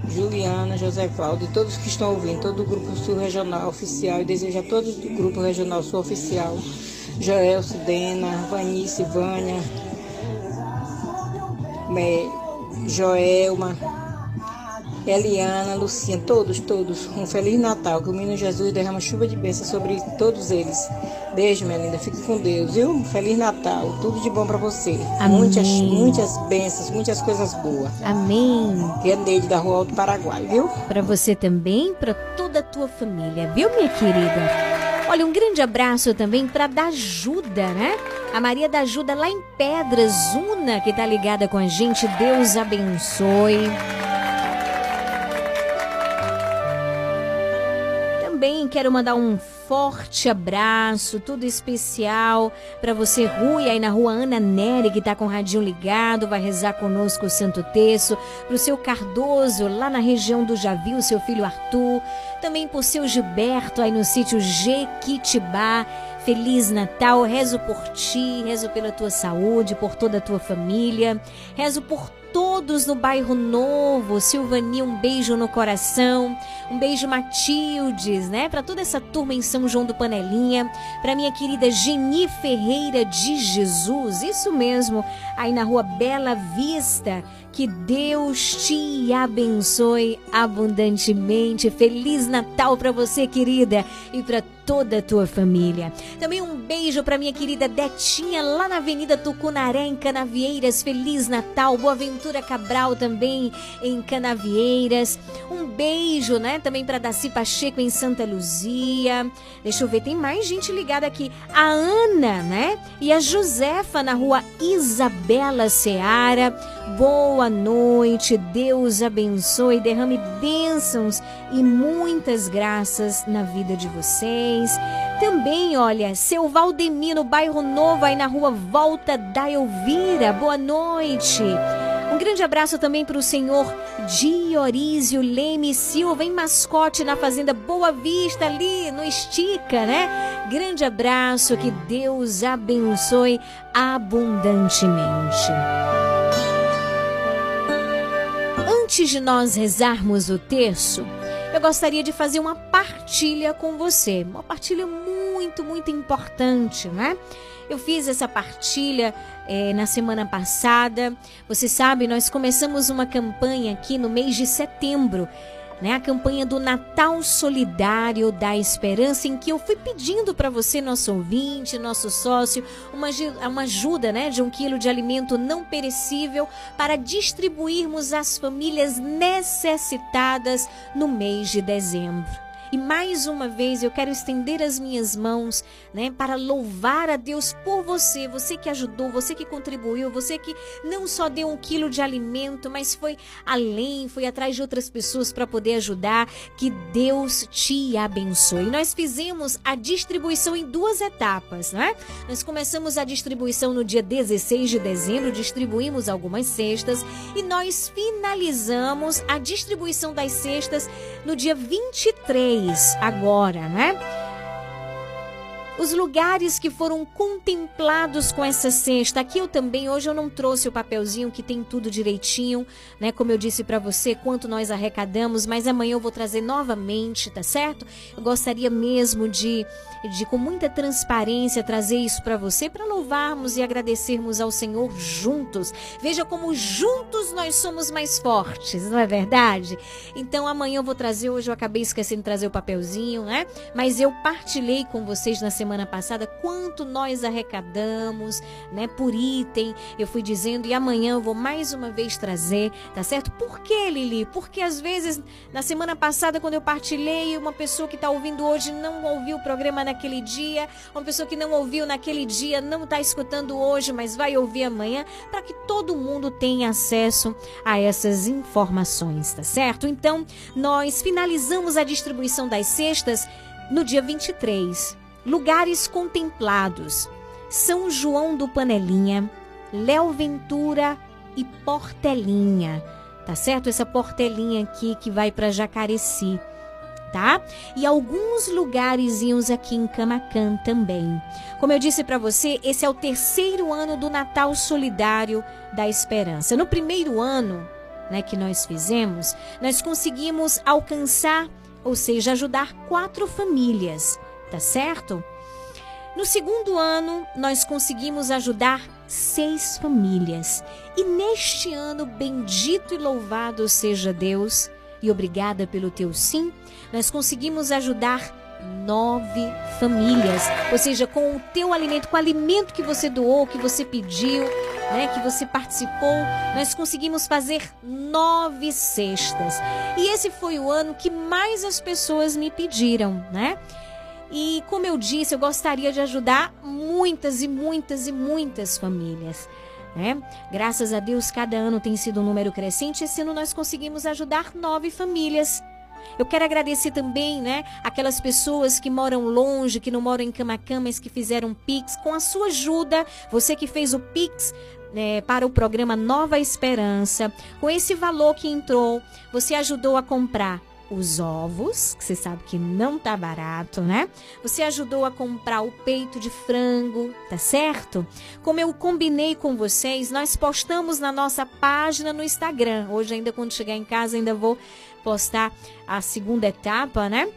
Juliana, José Cláudio todos que estão ouvindo, todo o grupo Sul Regional Oficial e desejo a todos do grupo Regional Sul Oficial, Joel, Sidena, Vanice, Vânia, Joelma, Eliana, Lucinha, todos, todos, um Feliz Natal, que o Menino Jesus derrama chuva de bênção sobre todos eles. Beijo, minha linda, fique com Deus, viu? Um Feliz Natal, tudo de bom para você. Amém. Muitas, muitas bênçãos, muitas coisas boas. Amém. Que é Neide da Rua Alto Paraguai, viu? Para você também, para toda a tua família, viu, minha querida? Olha, um grande abraço também para da ajuda, né? A Maria da Ajuda lá em Pedras, Una, que tá ligada com a gente. Deus abençoe. Quero mandar um forte abraço, tudo especial para você, Rui, aí na rua Ana Nery, que tá com o radinho ligado, vai rezar conosco o Santo Terço, pro seu Cardoso, lá na região do Javi, o seu filho Arthur, também por seu Gilberto, aí no sítio Jequitibá. Feliz Natal, rezo por ti, rezo pela tua saúde, por toda a tua família, rezo por todos no bairro Novo. Silvani, um beijo no coração. Um beijo, Matildes, né? Para toda essa turma em São João do Panelinha. Para minha querida Geni Ferreira de Jesus. Isso mesmo, aí na rua Bela Vista. Que Deus te abençoe abundantemente. Feliz Natal para você, querida, e para toda a tua família. Também um beijo para minha querida Detinha lá na Avenida Tucunaré, em Canavieiras. Feliz Natal. Boa Ventura Cabral também em Canavieiras. Um beijo, né? Também para Daci Pacheco em Santa Luzia. Deixa eu ver, tem mais gente ligada aqui. A Ana, né? E a Josefa na rua Isabela Seara. Boa noite, Deus abençoe, derrame bênçãos e muitas graças na vida de vocês. Também, olha, seu Valdemir no bairro Novo, aí na rua Volta da Elvira. Boa noite. Um grande abraço também para o senhor Diorísio Leme Silva, em mascote na Fazenda Boa Vista, ali no Estica, né? Grande abraço, que Deus abençoe abundantemente. Antes de nós rezarmos o terço, eu gostaria de fazer uma partilha com você. Uma partilha muito, muito importante, né? Eu fiz essa partilha eh, na semana passada. Você sabe, nós começamos uma campanha aqui no mês de setembro. Né, a campanha do Natal Solidário da Esperança, em que eu fui pedindo para você, nosso ouvinte, nosso sócio, uma, uma ajuda né, de um quilo de alimento não perecível para distribuirmos às famílias necessitadas no mês de dezembro. E mais uma vez eu quero estender as minhas mãos, né, para louvar a Deus por você, você que ajudou, você que contribuiu, você que não só deu um quilo de alimento, mas foi além, foi atrás de outras pessoas para poder ajudar. Que Deus te abençoe. Nós fizemos a distribuição em duas etapas, né? Nós começamos a distribuição no dia 16 de dezembro, distribuímos algumas cestas e nós finalizamos a distribuição das cestas no dia 23, agora, né? Os lugares que foram contemplados com essa cesta. Aqui eu também, hoje eu não trouxe o papelzinho que tem tudo direitinho, né? Como eu disse para você, quanto nós arrecadamos, mas amanhã eu vou trazer novamente, tá certo? Eu gostaria mesmo de de com muita transparência trazer isso para você, para louvarmos e agradecermos ao Senhor juntos. Veja como juntos nós somos mais fortes, não é verdade? Então amanhã eu vou trazer, hoje eu acabei esquecendo de trazer o papelzinho, né? Mas eu partilhei com vocês na semana passada quanto nós arrecadamos, né, por item. Eu fui dizendo e amanhã eu vou mais uma vez trazer, tá certo? Por que, Lili? Porque às vezes na semana passada quando eu partilhei, uma pessoa que está ouvindo hoje não ouviu o programa naquele dia, uma pessoa que não ouviu naquele dia não está escutando hoje, mas vai ouvir amanhã, para que todo mundo tenha acesso a essas informações, tá certo? Então, nós finalizamos a distribuição das cestas no dia 23. Lugares contemplados: São João do Panelinha, Léo Ventura e Portelinha. Tá certo? Essa portelinha aqui que vai para Jacareci tá? E alguns lugarzinhos aqui em Camacan também. Como eu disse para você, esse é o terceiro ano do Natal Solidário da Esperança. No primeiro ano, né, que nós fizemos, nós conseguimos alcançar, ou seja, ajudar quatro famílias, tá certo? No segundo ano, nós conseguimos ajudar seis famílias. E neste ano, bendito e louvado seja Deus, e obrigada pelo teu sim, nós conseguimos ajudar nove famílias. Ou seja, com o teu alimento, com o alimento que você doou, que você pediu, né, que você participou, nós conseguimos fazer nove cestas. E esse foi o ano que mais as pessoas me pediram, né? E como eu disse, eu gostaria de ajudar muitas e muitas e muitas famílias. Né? Graças a Deus, cada ano tem sido um número crescente. Esse ano nós conseguimos ajudar nove famílias. Eu quero agradecer também, né, aquelas pessoas que moram longe, que não moram em Camacan, mas que fizeram Pix. Com a sua ajuda, você que fez o Pix né, para o programa Nova Esperança, com esse valor que entrou, você ajudou a comprar os ovos, que você sabe que não tá barato, né? Você ajudou a comprar o peito de frango, tá certo? Como eu combinei com vocês, nós postamos na nossa página no Instagram. Hoje ainda quando chegar em casa ainda vou postar a segunda etapa, né?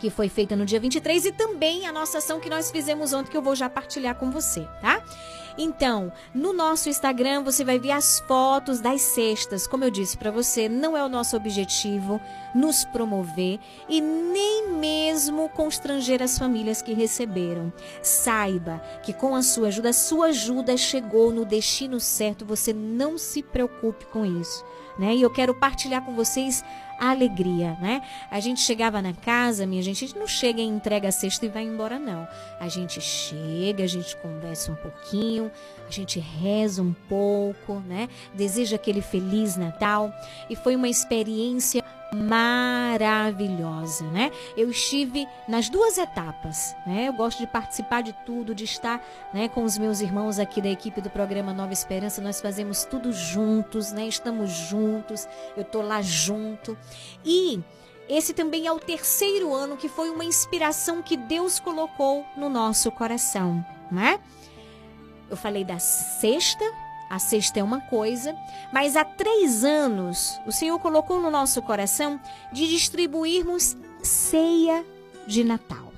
Que foi feita no dia 23 e também a nossa ação que nós fizemos ontem que eu vou já partilhar com você, tá? Então, no nosso Instagram você vai ver as fotos das cestas. Como eu disse para você, não é o nosso objetivo nos promover e nem mesmo constranger as famílias que receberam. Saiba que com a sua ajuda, a sua ajuda chegou no destino certo. Você não se preocupe com isso. Né? E eu quero partilhar com vocês alegria, né? A gente chegava na casa, minha gente, a gente não chega e entrega a cesta e vai embora, não. A gente chega, a gente conversa um pouquinho, a gente reza um pouco, né? Deseja aquele feliz Natal. E foi uma experiência maravilhosa, né? Eu estive nas duas etapas, né? Eu gosto de participar de tudo, de estar, né, com os meus irmãos aqui da equipe do programa Nova Esperança. Nós fazemos tudo juntos, né? Estamos juntos. Eu tô lá junto. E esse também é o terceiro ano que foi uma inspiração que Deus colocou no nosso coração, né? Eu falei da sexta, a sexta é uma coisa, mas há três anos o Senhor colocou no nosso coração de distribuirmos ceia de Natal.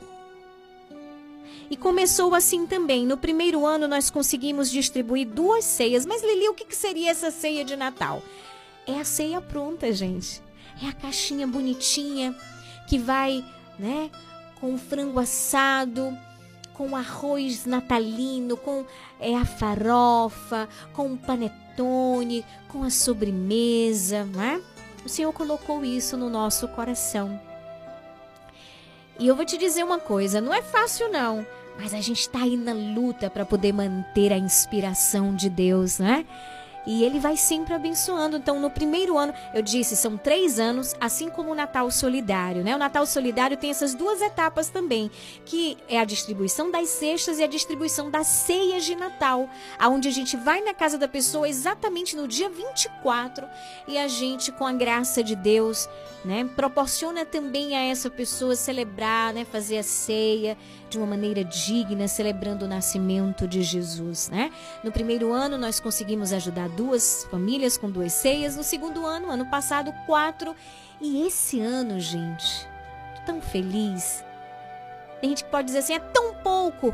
E começou assim também. No primeiro ano nós conseguimos distribuir duas ceias. Mas Lili, o que seria essa ceia de Natal? É a ceia pronta, gente. É a caixinha bonitinha que vai, né, com frango assado, com arroz natalino, com é, a farofa, com o panetone, com a sobremesa, né? O Senhor colocou isso no nosso coração. E eu vou te dizer uma coisa, não é fácil não, mas a gente está aí na luta para poder manter a inspiração de Deus, né? E ele vai sempre abençoando. Então, no primeiro ano, eu disse, são três anos, assim como o Natal Solidário, né? O Natal Solidário tem essas duas etapas também, que é a distribuição das cestas e a distribuição das ceias de Natal, aonde a gente vai na casa da pessoa exatamente no dia 24 e a gente, com a graça de Deus, né, proporciona também a essa pessoa celebrar, né, fazer a ceia de uma maneira digna, celebrando o nascimento de Jesus, né? No primeiro ano nós conseguimos ajudar duas famílias com duas ceias, no segundo ano, ano passado, quatro, e esse ano, gente, tão feliz. Tem gente que pode dizer assim, é tão pouco,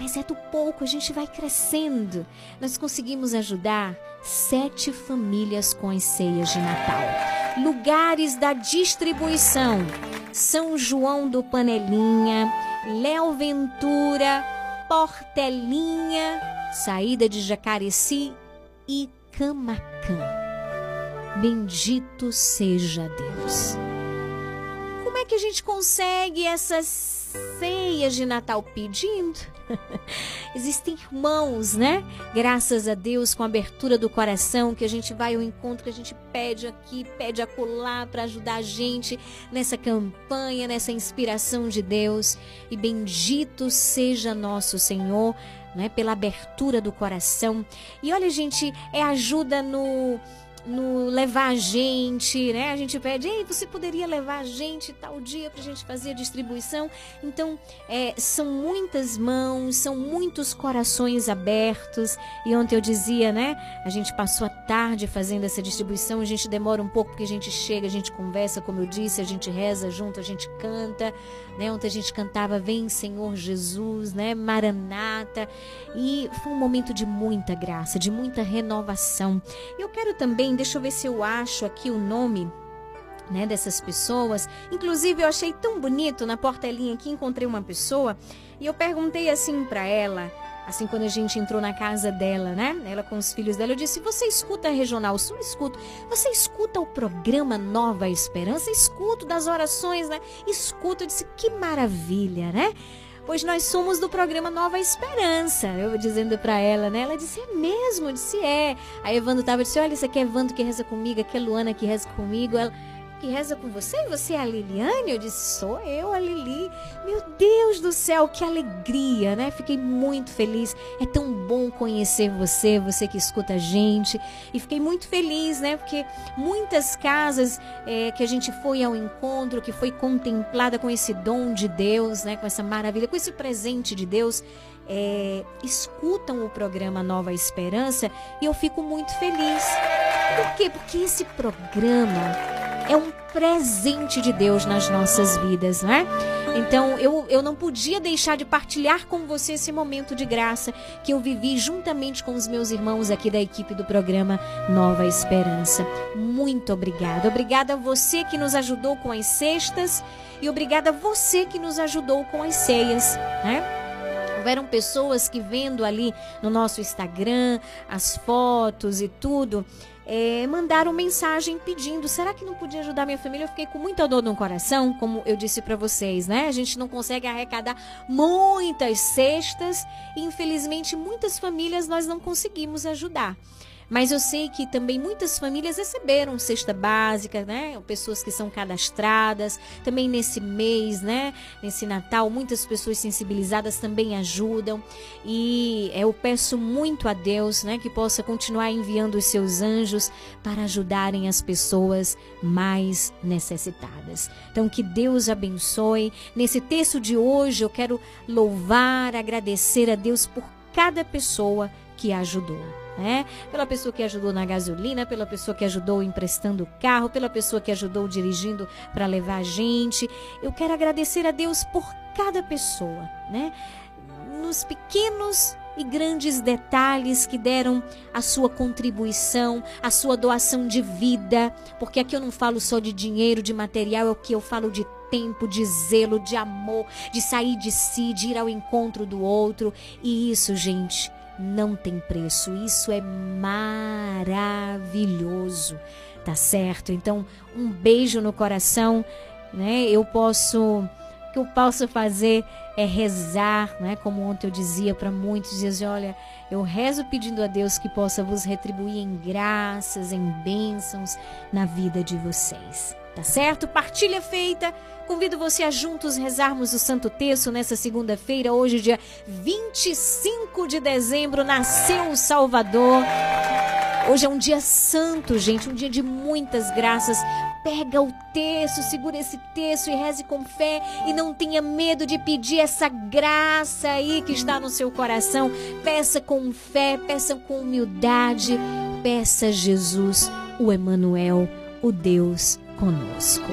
mas é do pouco, a gente vai crescendo. Nós conseguimos ajudar sete famílias com as ceias de Natal. Lugares da distribuição: São João do Panelinha, Léo Ventura, Portelinha, saída de Jacareci e Camacã. Bendito seja Deus. Como é que a gente consegue essas ceias de Natal pedindo? Existem irmãos, né? Graças a Deus, com a abertura do coração, que a gente vai ao encontro, que a gente pede aqui, pede acolá para ajudar a gente nessa campanha, nessa inspiração de Deus. E bendito seja nosso Senhor, né? Pela abertura do coração. E olha, gente, é ajuda no no levar a gente, né? A gente pede, ei, você poderia levar a gente tal dia para a gente fazer a distribuição? Então, é, são muitas mãos, são muitos corações abertos. E ontem eu dizia, né? A gente passou a tarde fazendo essa distribuição, a gente demora um pouco porque a gente chega, a gente conversa, como eu disse, a gente reza junto, a gente canta, né? Ontem a gente cantava Vem Senhor Jesus, né? Maranata. E foi um momento de muita graça, de muita renovação. Eu quero também deixa eu ver se eu acho aqui o nome né, dessas pessoas. Inclusive, eu achei tão bonito na portelinha aqui, encontrei uma pessoa e eu perguntei assim para ela, assim quando a gente entrou na casa dela, né? Ela com os filhos dela, eu disse: "Você escuta a Regional Sul? Escuto. Você escuta o programa Nova Esperança? Escuto das orações, né? Escuto". Eu disse: "Que maravilha, né?" pois nós somos do programa Nova Esperança. Eu dizendo para ela, né? Ela disse, é mesmo? Eu disse, é. Aí Evandro tava disse, olha, isso aqui é Evandro que reza comigo, aqui é Luana que reza comigo. Ela, que reza com você? Você é a Liliane? Eu disse, sou eu, a Lili. Meu Deus do céu, que alegria, né? Fiquei muito feliz. É tão bom conhecer você, você que escuta a gente. E fiquei muito feliz, né? Porque muitas casas é, que a gente foi ao encontro, que foi contemplada com esse dom de Deus, né? Com essa maravilha, com esse presente de Deus. É, escutam o programa Nova Esperança e eu fico muito feliz. Por quê? Porque esse programa é um presente de Deus nas nossas vidas, né? Então eu, eu não podia deixar de partilhar com você esse momento de graça que eu vivi juntamente com os meus irmãos aqui da equipe do programa Nova Esperança. Muito obrigada. Obrigada a você que nos ajudou com as cestas e obrigada a você que nos ajudou com as ceias, né? Houveram pessoas que vendo ali no nosso Instagram as fotos e tudo, é, mandaram mensagem pedindo: será que não podia ajudar minha família? Eu fiquei com muita dor no coração, como eu disse para vocês, né? A gente não consegue arrecadar muitas cestas e infelizmente muitas famílias nós não conseguimos ajudar. Mas eu sei que também muitas famílias receberam cesta básica, né? Pessoas que são cadastradas. Também nesse mês, né? Nesse Natal, muitas pessoas sensibilizadas também ajudam. E eu peço muito a Deus, né? Que possa continuar enviando os seus anjos para ajudarem as pessoas mais necessitadas. Então, que Deus abençoe. Nesse texto de hoje, eu quero louvar, agradecer a Deus por cada pessoa que ajudou né? Pela pessoa que ajudou na gasolina, pela pessoa que ajudou emprestando o carro, pela pessoa que ajudou dirigindo para levar a gente. Eu quero agradecer a Deus por cada pessoa, né? Nos pequenos e grandes detalhes que deram a sua contribuição, a sua doação de vida, porque aqui eu não falo só de dinheiro, de material, é o que eu falo de tempo, de zelo, de amor, de sair de si, de ir ao encontro do outro. E isso, gente, não tem preço. Isso é maravilhoso, tá certo? Então, um beijo no coração, né? Eu posso que eu posso fazer é rezar, né? Como ontem eu dizia para muitos, dizer, olha, eu rezo pedindo a Deus que possa vos retribuir em graças, em bênçãos na vida de vocês. Tá certo? Partilha feita. Convido você a juntos rezarmos o Santo Terço nessa segunda-feira, hoje, dia 25 de dezembro, nasceu o Salvador. Hoje é um dia santo, gente, um dia de muitas graças. Pega o texto, segura esse texto e reze com fé e não tenha medo de pedir essa graça aí que está no seu coração. Peça com fé, peça com humildade, peça Jesus, o Emanuel, o Deus conosco.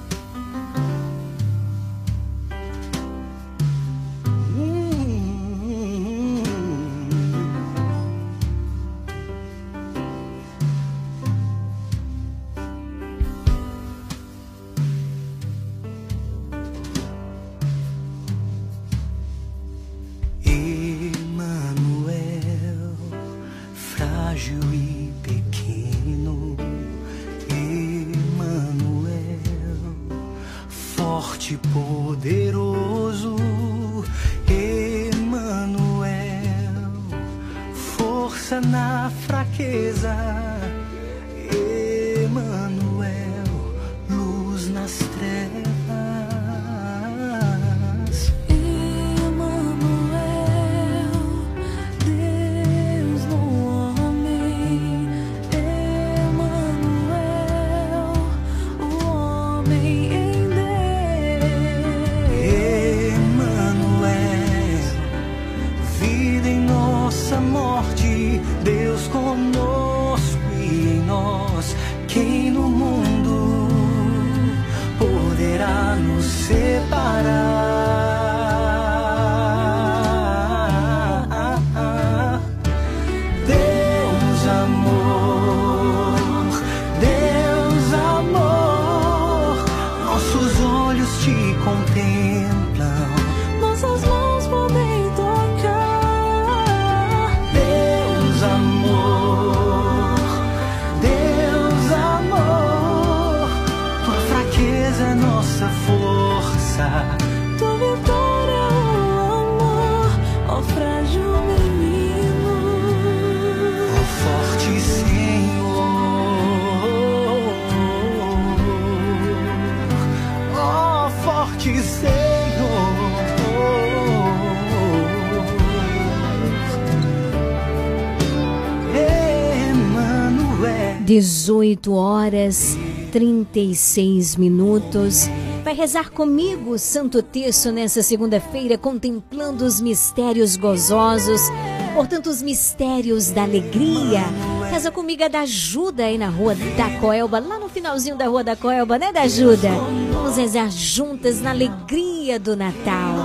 18 horas 36 minutos. Vai rezar comigo o Santo Terço nessa segunda-feira, contemplando os mistérios gozosos, portanto, os mistérios da alegria. Reza comigo a da ajuda aí na rua da Coelba, lá no finalzinho da rua da Coelba, né, da ajuda? Vamos rezar juntas na alegria do Natal.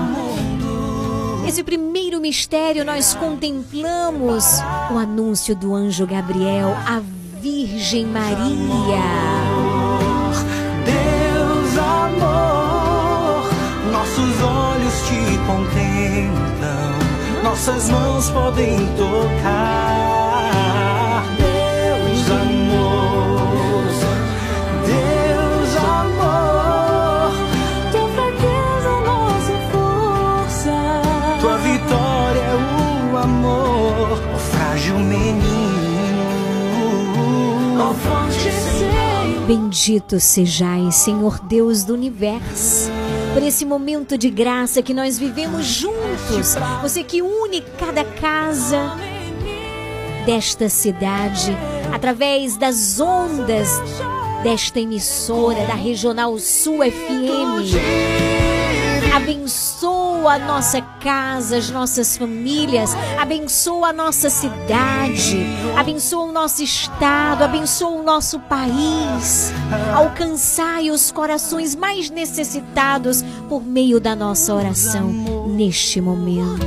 Nesse primeiro mistério, nós contemplamos o anúncio do anjo Gabriel à Virgem Maria. Deus amor, nossos olhos te contemplam, nossas mãos podem tocar. Bendito sejais, Senhor Deus do universo, por esse momento de graça que nós vivemos juntos. Você que une cada casa desta cidade através das ondas desta emissora da Regional Sul FM. Abençoa a nossa casa, as nossas famílias, abençoa a nossa cidade, abençoa o nosso estado, abençoa o nosso país. Alcançai os corações mais necessitados por meio da nossa oração neste momento.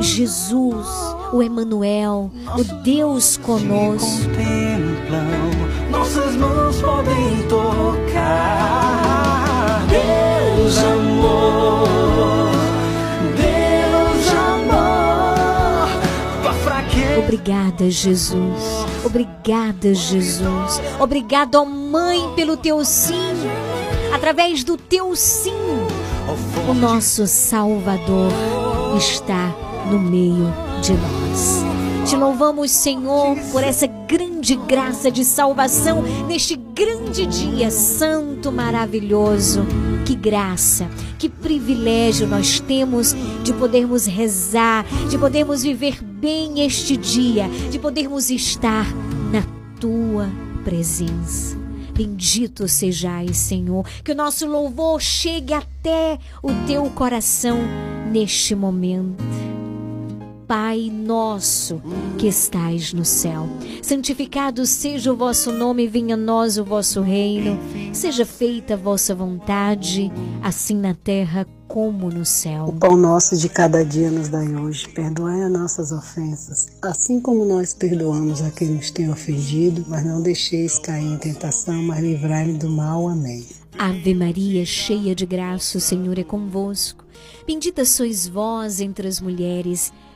Jesus, o Emanuel, o Deus conosco. Nossas mãos podem tocar. Obrigada, Jesus. Obrigada, Jesus. Obrigado, ó Mãe, pelo teu sim. Através do teu sim, o nosso Salvador está no meio de nós. Te louvamos, Senhor, por essa grande graça de salvação neste grande dia santo, maravilhoso. Que graça, que privilégio nós temos de podermos rezar, de podermos viver bem este dia, de podermos estar na tua presença. Bendito sejais, Senhor, que o nosso louvor chegue até o teu coração neste momento. Pai nosso que estais no céu. Santificado seja o vosso nome, venha a nós o vosso reino. Seja feita a vossa vontade, assim na terra como no céu. O pão nosso de cada dia nos dai hoje. Perdoai as nossas ofensas, assim como nós perdoamos a quem nos tem ofendido, mas não deixeis cair em tentação, mas livrai-me do mal. Amém. Ave Maria, cheia de graça, o Senhor é convosco. Bendita sois vós entre as mulheres.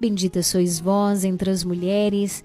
Bendita sois vós entre as mulheres,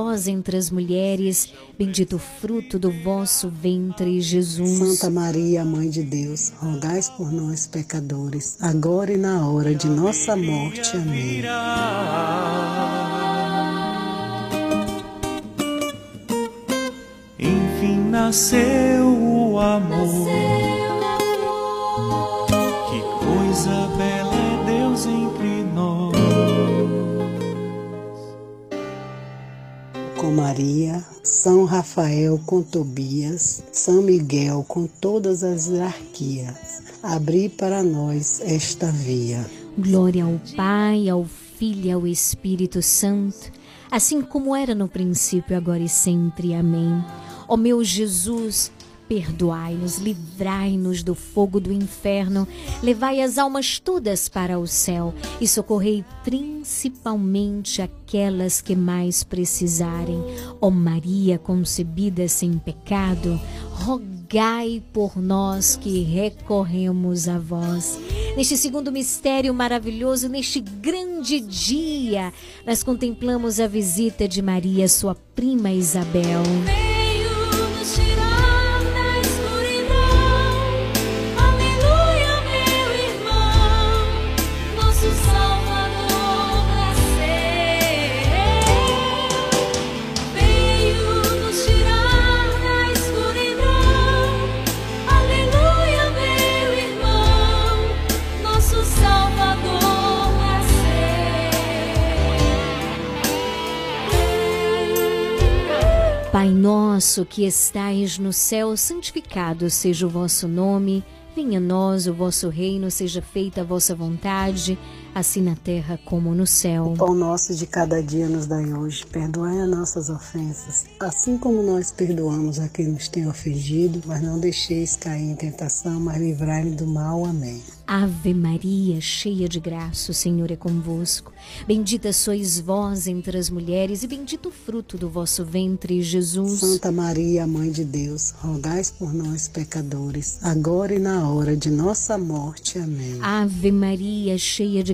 entre as mulheres, bendito o fruto do vosso ventre, Jesus. Santa Maria, Mãe de Deus, rogais por nós, pecadores, agora e na hora de nossa morte. Amém. Enfim nasceu o amor. Com Maria São Rafael com Tobias, São Miguel com todas as hierarquias, abri para nós esta via. Glória ao Pai, ao Filho e ao Espírito Santo, assim como era no princípio, agora e sempre. Amém. Ó meu Jesus, perdoai-nos, livrai-nos do fogo do inferno, levai as almas todas para o céu e socorrei principalmente aquelas que mais precisarem. Ó Maria concebida sem pecado, rogai por nós que recorremos a vós. Neste segundo mistério maravilhoso, neste grande dia, nós contemplamos a visita de Maria, sua prima Isabel. Pai nosso que estais no céu, santificado seja o vosso nome. Venha a nós o vosso reino, seja feita a vossa vontade, assim na terra como no céu. O pão nosso de cada dia nos dai hoje. Perdoai as nossas ofensas, assim como nós perdoamos a quem nos tem ofendido, mas não deixeis cair em tentação, mas livrai-me do mal. Amém. Ave Maria, cheia de graça, o Senhor é convosco. Bendita sois vós entre as mulheres, e bendito o fruto do vosso ventre, Jesus. Santa Maria, Mãe de Deus, rogai por nós, pecadores, agora e na hora de nossa morte. Amém. Ave Maria, cheia de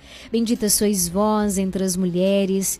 Bendita sois vós entre as mulheres,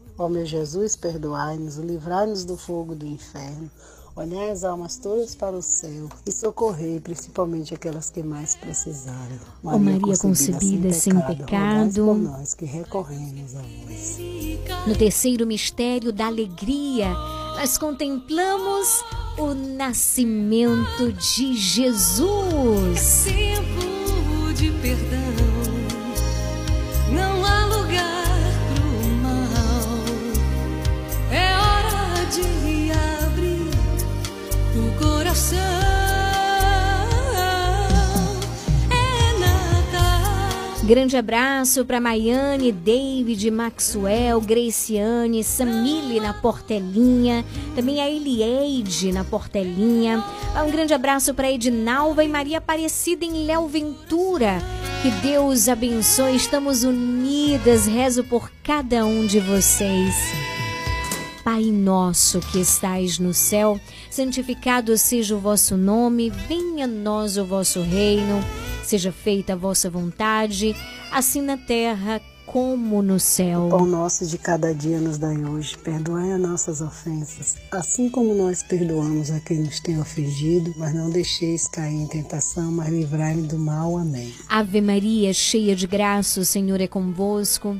Ó meu Jesus, perdoai-nos, livrai-nos do fogo do inferno, olhai as almas todas para o céu e socorrei principalmente aquelas que mais precisarem. Ó Maria, Maria concebida, sem pecado, sem pecado por nós que recorremos a vós. No terceiro mistério da alegria, nós contemplamos o nascimento de Jesus. Tempo de perdão abrir o coração. É Grande abraço para Maiane, David, Maxwell, Graciane, Samile na Portelinha, também a Elieide na Portelinha. Um grande abraço para Edinalva e Maria Aparecida em Léo Ventura. Que Deus abençoe, estamos unidas, rezo por cada um de vocês. Pai nosso que estais no céu, santificado seja o vosso nome, venha a nós o vosso reino, seja feita a vossa vontade, assim na terra como no céu. O pão nosso de cada dia nos dai hoje, perdoai as nossas ofensas, assim como nós perdoamos a quem nos tem ofendido, mas não deixeis cair em tentação, mas livrai-me do mal. Amém. Ave Maria, cheia de graça, o Senhor é convosco.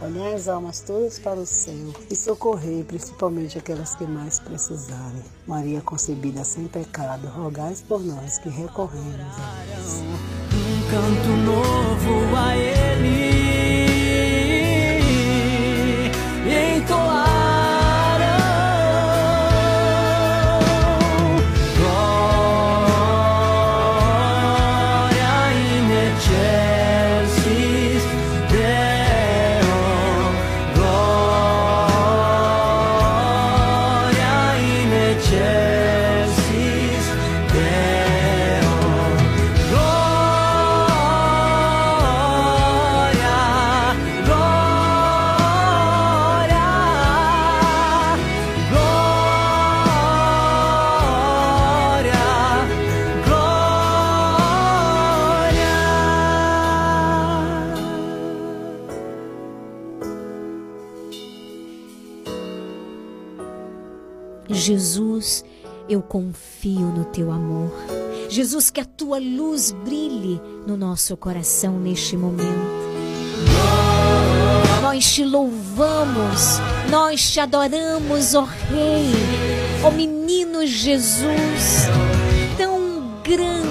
Olhai as almas todas para o céu e socorrei principalmente aquelas que mais precisarem. Maria concebida sem pecado, rogais por nós que recorremos a Deus. Um canto novo a Ele entoar. Jesus, eu confio no teu amor. Jesus, que a tua luz brilhe no nosso coração neste momento. Nós te louvamos, nós te adoramos, ó Rei, ó menino Jesus, tão grande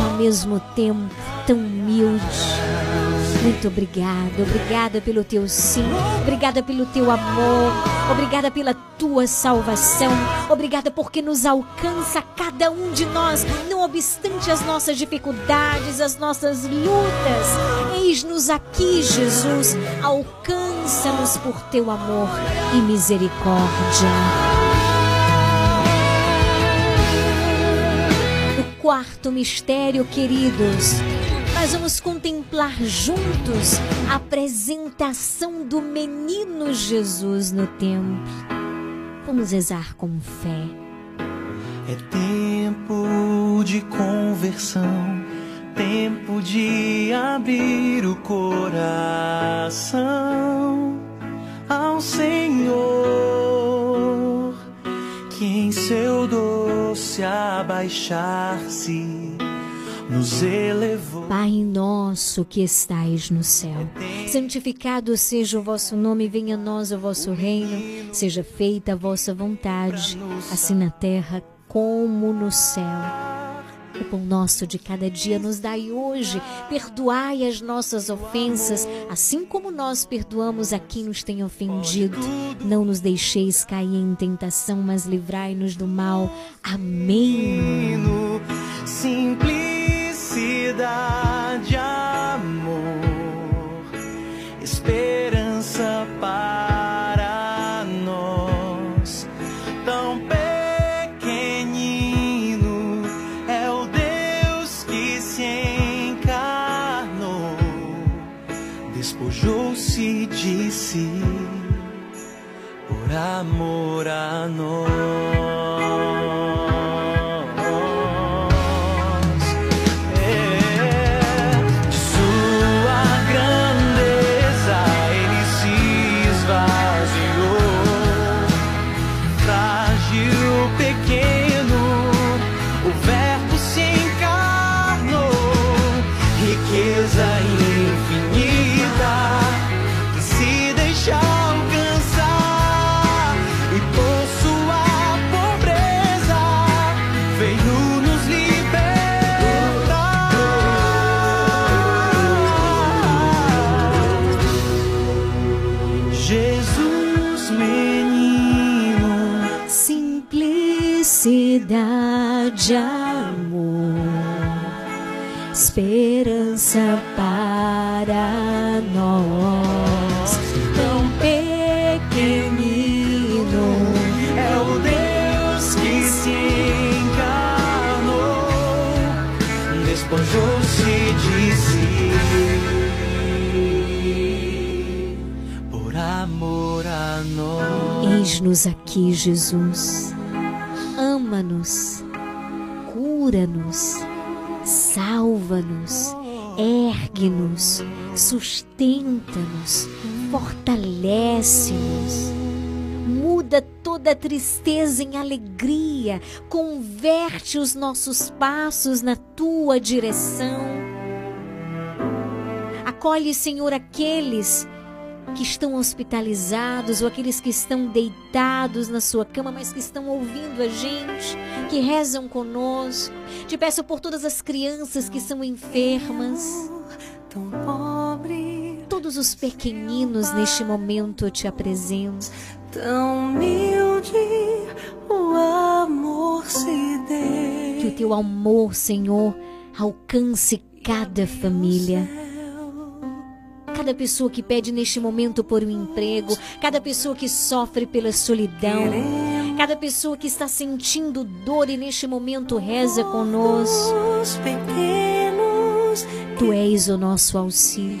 e ao mesmo tempo tão humilde. Muito obrigada, obrigada pelo teu sim, obrigada pelo teu amor, obrigada pela tua salvação, obrigada porque nos alcança cada um de nós, não obstante as nossas dificuldades, as nossas lutas. Eis-nos aqui, Jesus, alcança-nos por teu amor e misericórdia. O quarto mistério, queridos, nós vamos contemplar juntos a apresentação do menino Jesus no templo. Vamos rezar com fé. É tempo de conversão, tempo de abrir o coração ao Senhor, que em seu doce abaixar-se nos elevou. Pai nosso que estais no céu, santificado seja o vosso nome, venha a nós o vosso reino, seja feita a vossa vontade, assim na terra como no céu. O pão nosso de cada dia nos dai hoje. Perdoai as nossas ofensas, assim como nós perdoamos a quem nos tem ofendido. Não nos deixeis cair em tentação, mas livrai-nos do mal. Amém. Simplicidade, amor, esperança para nós. Tão pequenino é o Deus que se encarnou, despojou-se de si por amor a nós. Simplicidade, amor, esperança para nós. Tão pequenino é o Deus que se encarnou, despojou-se de si por amor a nós. Eis-nos aqui, Jesus. Ama-nos, cura-nos, salva-nos, ergue-nos, sustenta-nos, fortalece-nos. Muda toda tristeza em alegria, converte os nossos passos na tua direção. Acolhe, Senhor, aqueles que estão hospitalizados ou aqueles que estão deitados na sua cama, mas que estão ouvindo a gente, que rezam conosco. Te peço por todas as crianças que são enfermas. Todos os pequeninos neste momento eu te apresento. Tão humilde o amor se deu. Que o teu amor, Senhor, alcance cada família. Cada pessoa que pede neste momento por um emprego, cada pessoa que sofre pela solidão, cada pessoa que está sentindo dor e neste momento reza conosco. Tu és o nosso auxílio,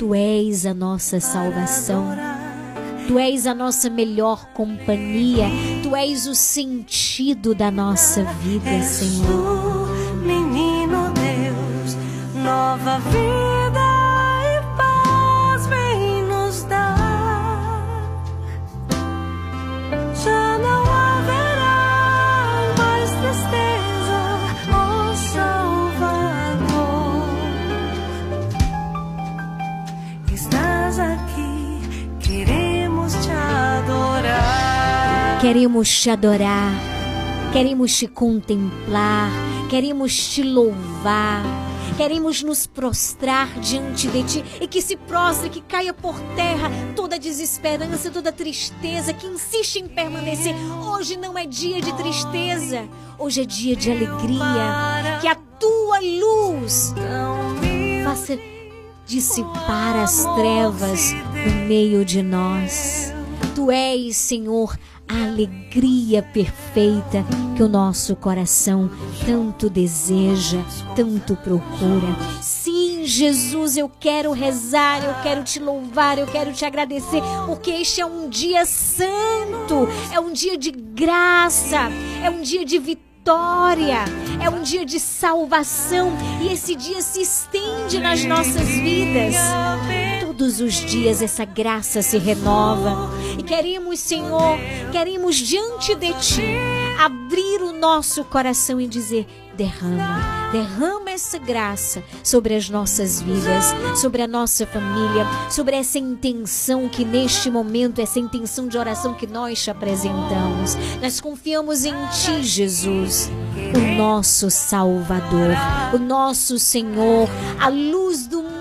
tu és a nossa salvação, tu és a nossa melhor companhia, tu és o sentido da nossa vida, Senhor. Menino Deus, nova vida Queremos te adorar, queremos te contemplar, queremos te louvar. Queremos nos prostrar diante de Ti e que se prostre, que caia por terra toda desesperança, toda tristeza que insiste em permanecer. Hoje não é dia de tristeza, hoje é dia de alegria. Que a Tua luz faça dissipar as trevas no meio de nós. Tu és, Senhor, a alegria perfeita que o nosso coração tanto deseja, tanto procura. Sim, Jesus, eu quero rezar, eu quero te louvar, eu quero te agradecer, porque este é um dia santo, é um dia de graça, é um dia de vitória, é um dia de salvação e esse dia se estende nas nossas vidas. Todos os dias essa graça se renova e queremos, Senhor, queremos diante de Ti abrir o nosso coração e dizer: derrama, derrama essa graça sobre as nossas vidas, sobre a nossa família, sobre essa intenção que neste momento, essa intenção de oração que nós te apresentamos. Nós confiamos em Ti, Jesus, o nosso Salvador, o nosso Senhor, a luz do mundo,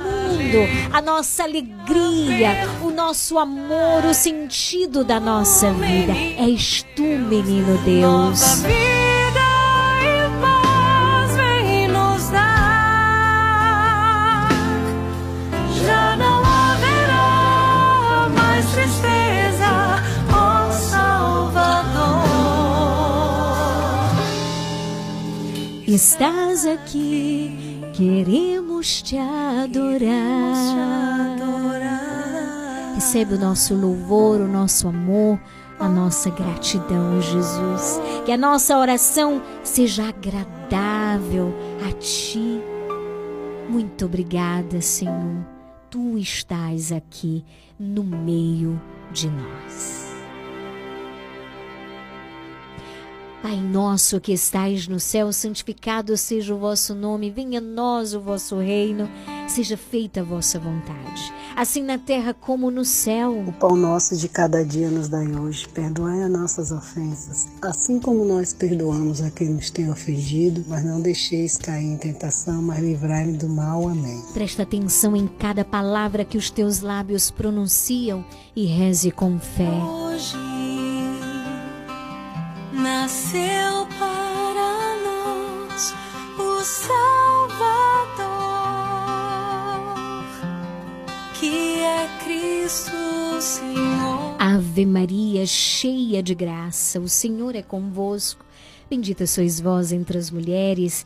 a nossa alegria, o nosso amor, o sentido da nossa vida. És Tu, menino Deus. Já não haverá mais tristeza, ó Salvador. Estás aqui, queremos te adorar. Recebe o nosso louvor, o nosso amor, a nossa gratidão, Jesus. Que a nossa oração seja agradável a Ti. Muito obrigada, Senhor. Tu estás aqui no meio de nós. Pai nosso que estais no céu, santificado seja o vosso nome, venha a nós o vosso reino, seja feita a vossa vontade, assim na terra como no céu. O pão nosso de cada dia nos dai hoje, perdoai as nossas ofensas, assim como nós perdoamos a quem nos tem ofendido, mas não deixeis cair em tentação, mas livrai-me do mal. Amém. Presta atenção em cada palavra que os teus lábios pronunciam e reze com fé. Hoje nasceu para nós o Salvador, que é Cristo Senhor. Ave Maria, cheia de graça, o Senhor é convosco. Bendita sois vós entre as mulheres,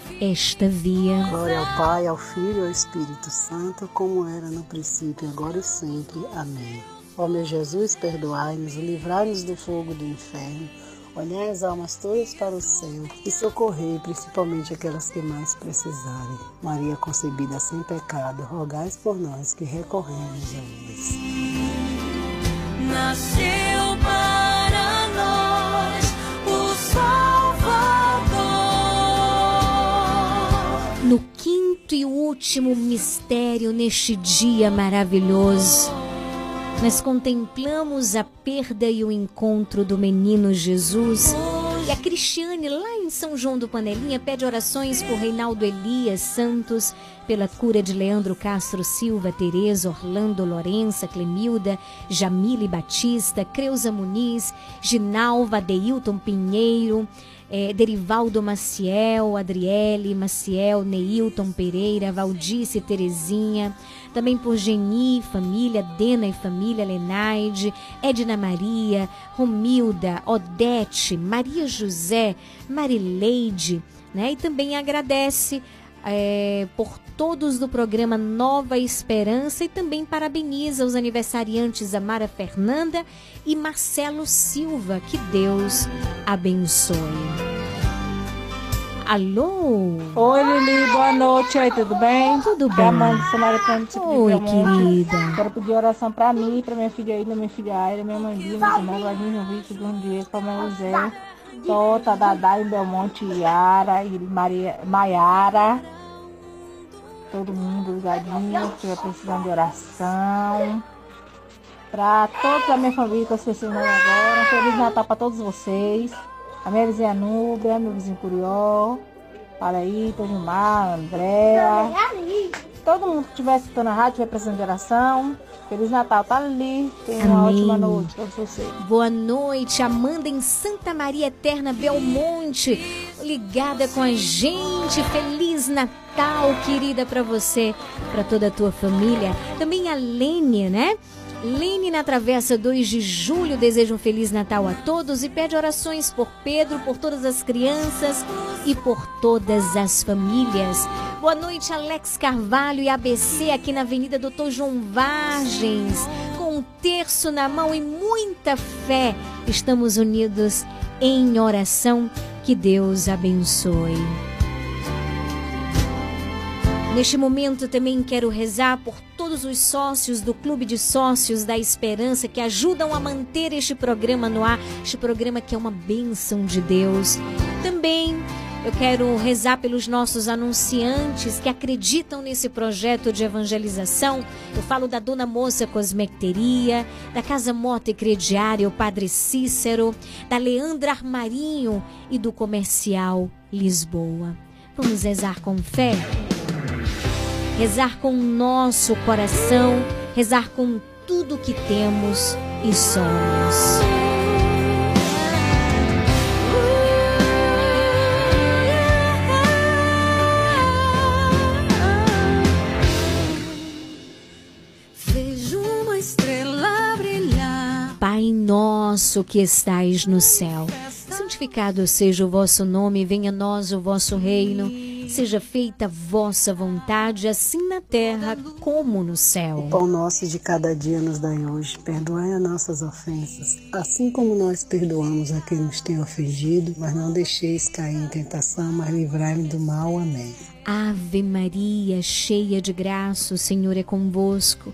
esta via. Glória ao Pai, ao Filho e ao Espírito Santo, como era no princípio, agora e sempre. Amém. Ó meu Jesus, perdoai-nos, livrai-nos do fogo do inferno, olhai as almas todas para o céu e socorrei principalmente aquelas que mais precisarem. Maria concebida sem pecado, rogai por nós que recorremos a vós. Nasceu para No quinto e último mistério neste dia maravilhoso, nós contemplamos a perda e o encontro do menino Jesus. E a Cristiane, lá em São João do Panelinha, pede orações por Reinaldo Elias Santos, pela cura de Leandro Castro Silva, Tereza, Orlando Lourença, Clemilda, Jamile Batista, Creuza Muniz, Ginalva, Deilton Pinheiro, é, Derivaldo Maciel, Adriele, Maciel, Neilton Pereira, Valdice Terezinha, também por Geni, família, Dena e família, Lenaide, Edna Maria, Romilda, Odete, Maria José, Marileide, né? E também agradece é, por todos do programa Nova Esperança e também parabeniza os aniversariantes Amara Fernanda e Marcelo Silva. Que Deus abençoe. Alô? Oi, Lili, boa noite. Aí, tudo bem? Tudo É bem. a mãe de Samaritano de Oi, querida. Quero pedir oração pra mim, pra minha filha Ilha, minha filha Aira, minha mãe Dina, minha irmã Vladimir Vítor, Bruno Diego, Palmeiras José, Tota, Dadá, Belmonte, Yara, e Maria, Maiara. Todo mundo ligadinho, que estiver precisando de oração. Pra toda a minha família que eu esqueci o nome agora. Feliz Natal pra todos vocês. A minha vizinha Núbia, meu vizinho Curió, Paraíba, Gilmar, Andréa. Todo mundo que estiver escutando a rádio, estiver precisando de oração. Feliz Natal, tá ali. Tenha uma ótima noite pra vocês. Boa noite, Amanda em Santa Maria Eterna Belmonte, ligada com a gente. Feliz Natal, querida, para você, para toda a tua família. Também a Lênia, né? Lene na Travessa 2 de Julho deseja um Feliz Natal a todos e pede orações por Pedro, por todas as crianças e por todas as famílias. Boa noite, Alex Carvalho e ABC aqui na Avenida Doutor João Vargens. Com um terço na mão e muita fé, estamos unidos em oração. Que Deus abençoe. Neste momento também quero rezar por todos os sócios do Clube de Sócios da Esperança que ajudam a manter este programa no ar, este programa que é uma bênção de Deus. Também eu quero rezar pelos nossos anunciantes que acreditam nesse projeto de evangelização. Eu falo da Dona Moça Cosmecteria, da Casa Mota e Crediária, o Padre Cícero, da Leandra Armarinho e do Comercial Lisboa. Vamos rezar com fé? Rezar com o nosso coração, rezar com tudo que temos e somos. Pai nosso que estais no céu, santificado seja o vosso nome, venha a nós o vosso reino, seja feita a vossa vontade, assim na terra como no céu. O pão nosso de cada dia nos dai hoje. Perdoai as nossas ofensas, assim como nós perdoamos a quem nos tem ofendido, mas não deixeis cair em tentação, mas livrai-me do mal. Amém. Ave Maria, cheia de graça, o Senhor é convosco.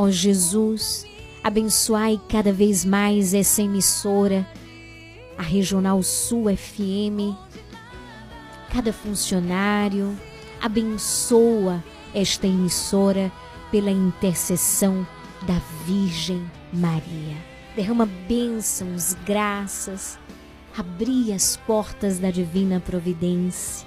ó Jesus, abençoai cada vez mais essa emissora, a Regional Sul FM, cada funcionário, abençoa esta emissora pela intercessão da Virgem Maria. Derrama bênçãos, graças, abri as portas da divina providência.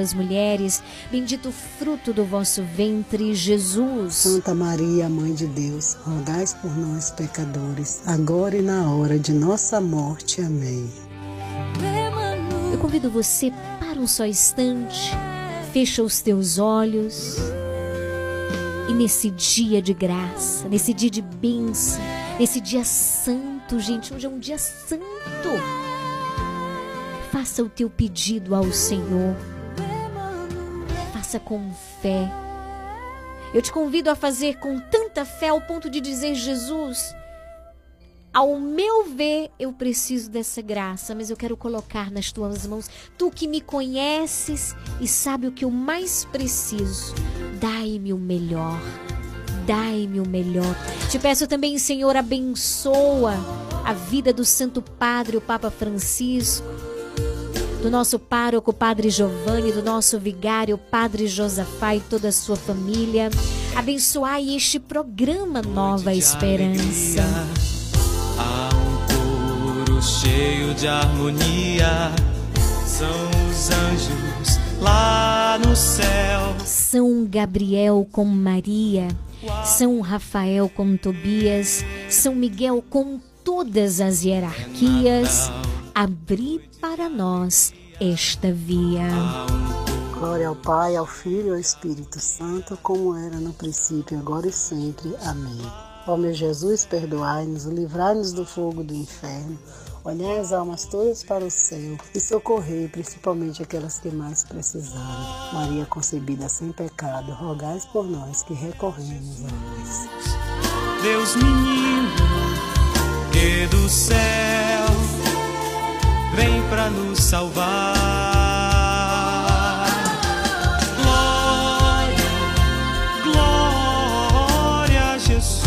as mulheres, bendito o fruto do vosso ventre, Jesus. Santa Maria, Mãe de Deus, rogai por nós, pecadores, agora e na hora de nossa morte. Amém. Eu convido você para um só instante, fecha os teus olhos. E nesse dia de graça, nesse dia de bênção, nesse dia santo, gente, hoje é um dia santo. Faça o teu pedido ao Senhor. Faça com fé. Eu te convido a fazer com tanta fé ao ponto de dizer: Jesus, ao meu ver, eu preciso dessa graça, mas eu quero colocar nas tuas mãos. Tu que me conheces e sabe o que eu mais preciso. Dai-me o melhor. Dai-me o melhor. Te peço também, Senhor, abençoa a vida do Santo Padre, o Papa Francisco do nosso pároco, Padre Giovanni, do nosso vigário, Padre Josafá e toda a sua família. Abençoai este programa Nova Esperança. Há um coro cheio de harmonia, são os anjos lá no céu. São Gabriel com Maria, São Rafael com Tobias, São Miguel com todas as hierarquias abri para nós esta via. Glória ao Pai, ao Filho e ao Espírito Santo, como era no princípio, agora e sempre. Amém. Ó meu Jesus, perdoai-nos, livrai-nos do fogo do inferno, olhai as almas todas para o céu e socorrei principalmente aquelas que mais precisarem. Maria concebida sem pecado, rogais por nós que recorremos a vós. Deus menino, que do céu vem para nos salvar. Glória, glória a Jesus,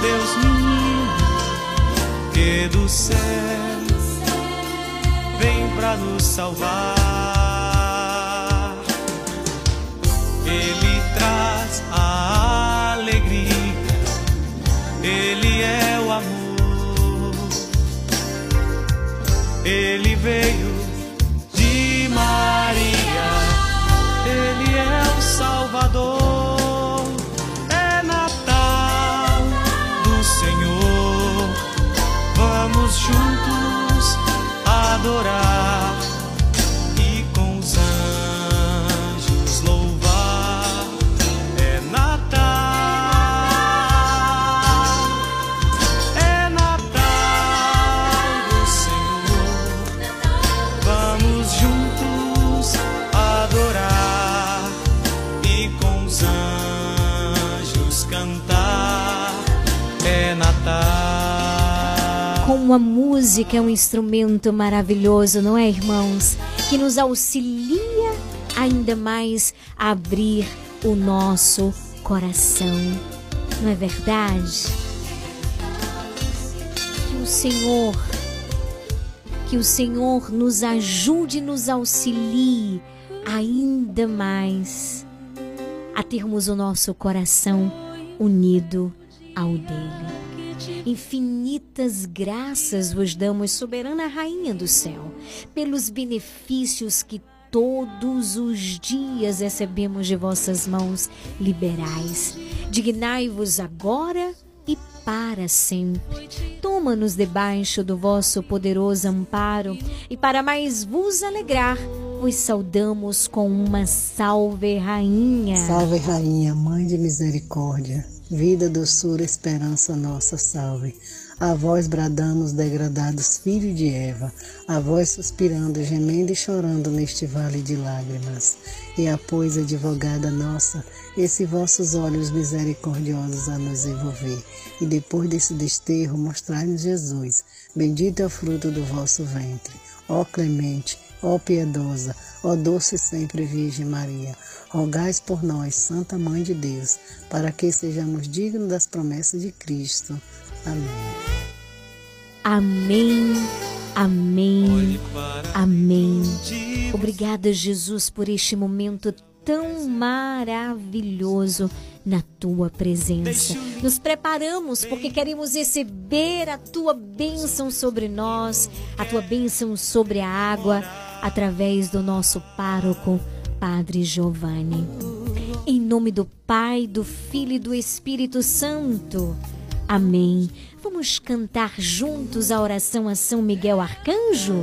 Deus menino, que do céu vem para nos salvar. Ele traz adorar. Como a música é um instrumento maravilhoso, não é, irmãos? Que nos auxilia ainda mais a abrir o nosso coração. Não é verdade? Que o Senhor, que o Senhor nos ajude, nos auxilie ainda mais a termos o nosso coração unido ao dele. Infinitas graças vos damos, soberana Rainha do céu, pelos benefícios que todos os dias recebemos de vossas mãos liberais. Dignai-vos agora e para sempre. Toma-nos debaixo do vosso poderoso amparo e para mais vos alegrar, vos saudamos com uma salve, Rainha. Salve, Rainha, Mãe de Misericórdia, vida, doçura, esperança nossa, salve. A vós bradamos, degradados filhos de Eva, a vós suspirando, gemendo e chorando neste vale de lágrimas. E a pois, advogada nossa, esse vossos olhos misericordiosos a nos envolver. E depois desse desterro, mostrai-nos Jesus. Bendito é o fruto do vosso ventre. Ó clemente, ó piedosa, ó doce sempre Virgem Maria, rogais por nós, Santa Mãe de Deus, para que sejamos dignos das promessas de Cristo. Amém. Amém. Amém. Amém. Obrigada, Jesus, por este momento tão maravilhoso na tua presença. Nos preparamos porque queremos receber a tua bênção sobre nós, a tua bênção sobre a água, através do nosso pároco, Padre Giovanni. Em nome do Pai, do Filho e do Espírito Santo. Amém. Vamos cantar juntos a oração a São Miguel Arcanjo?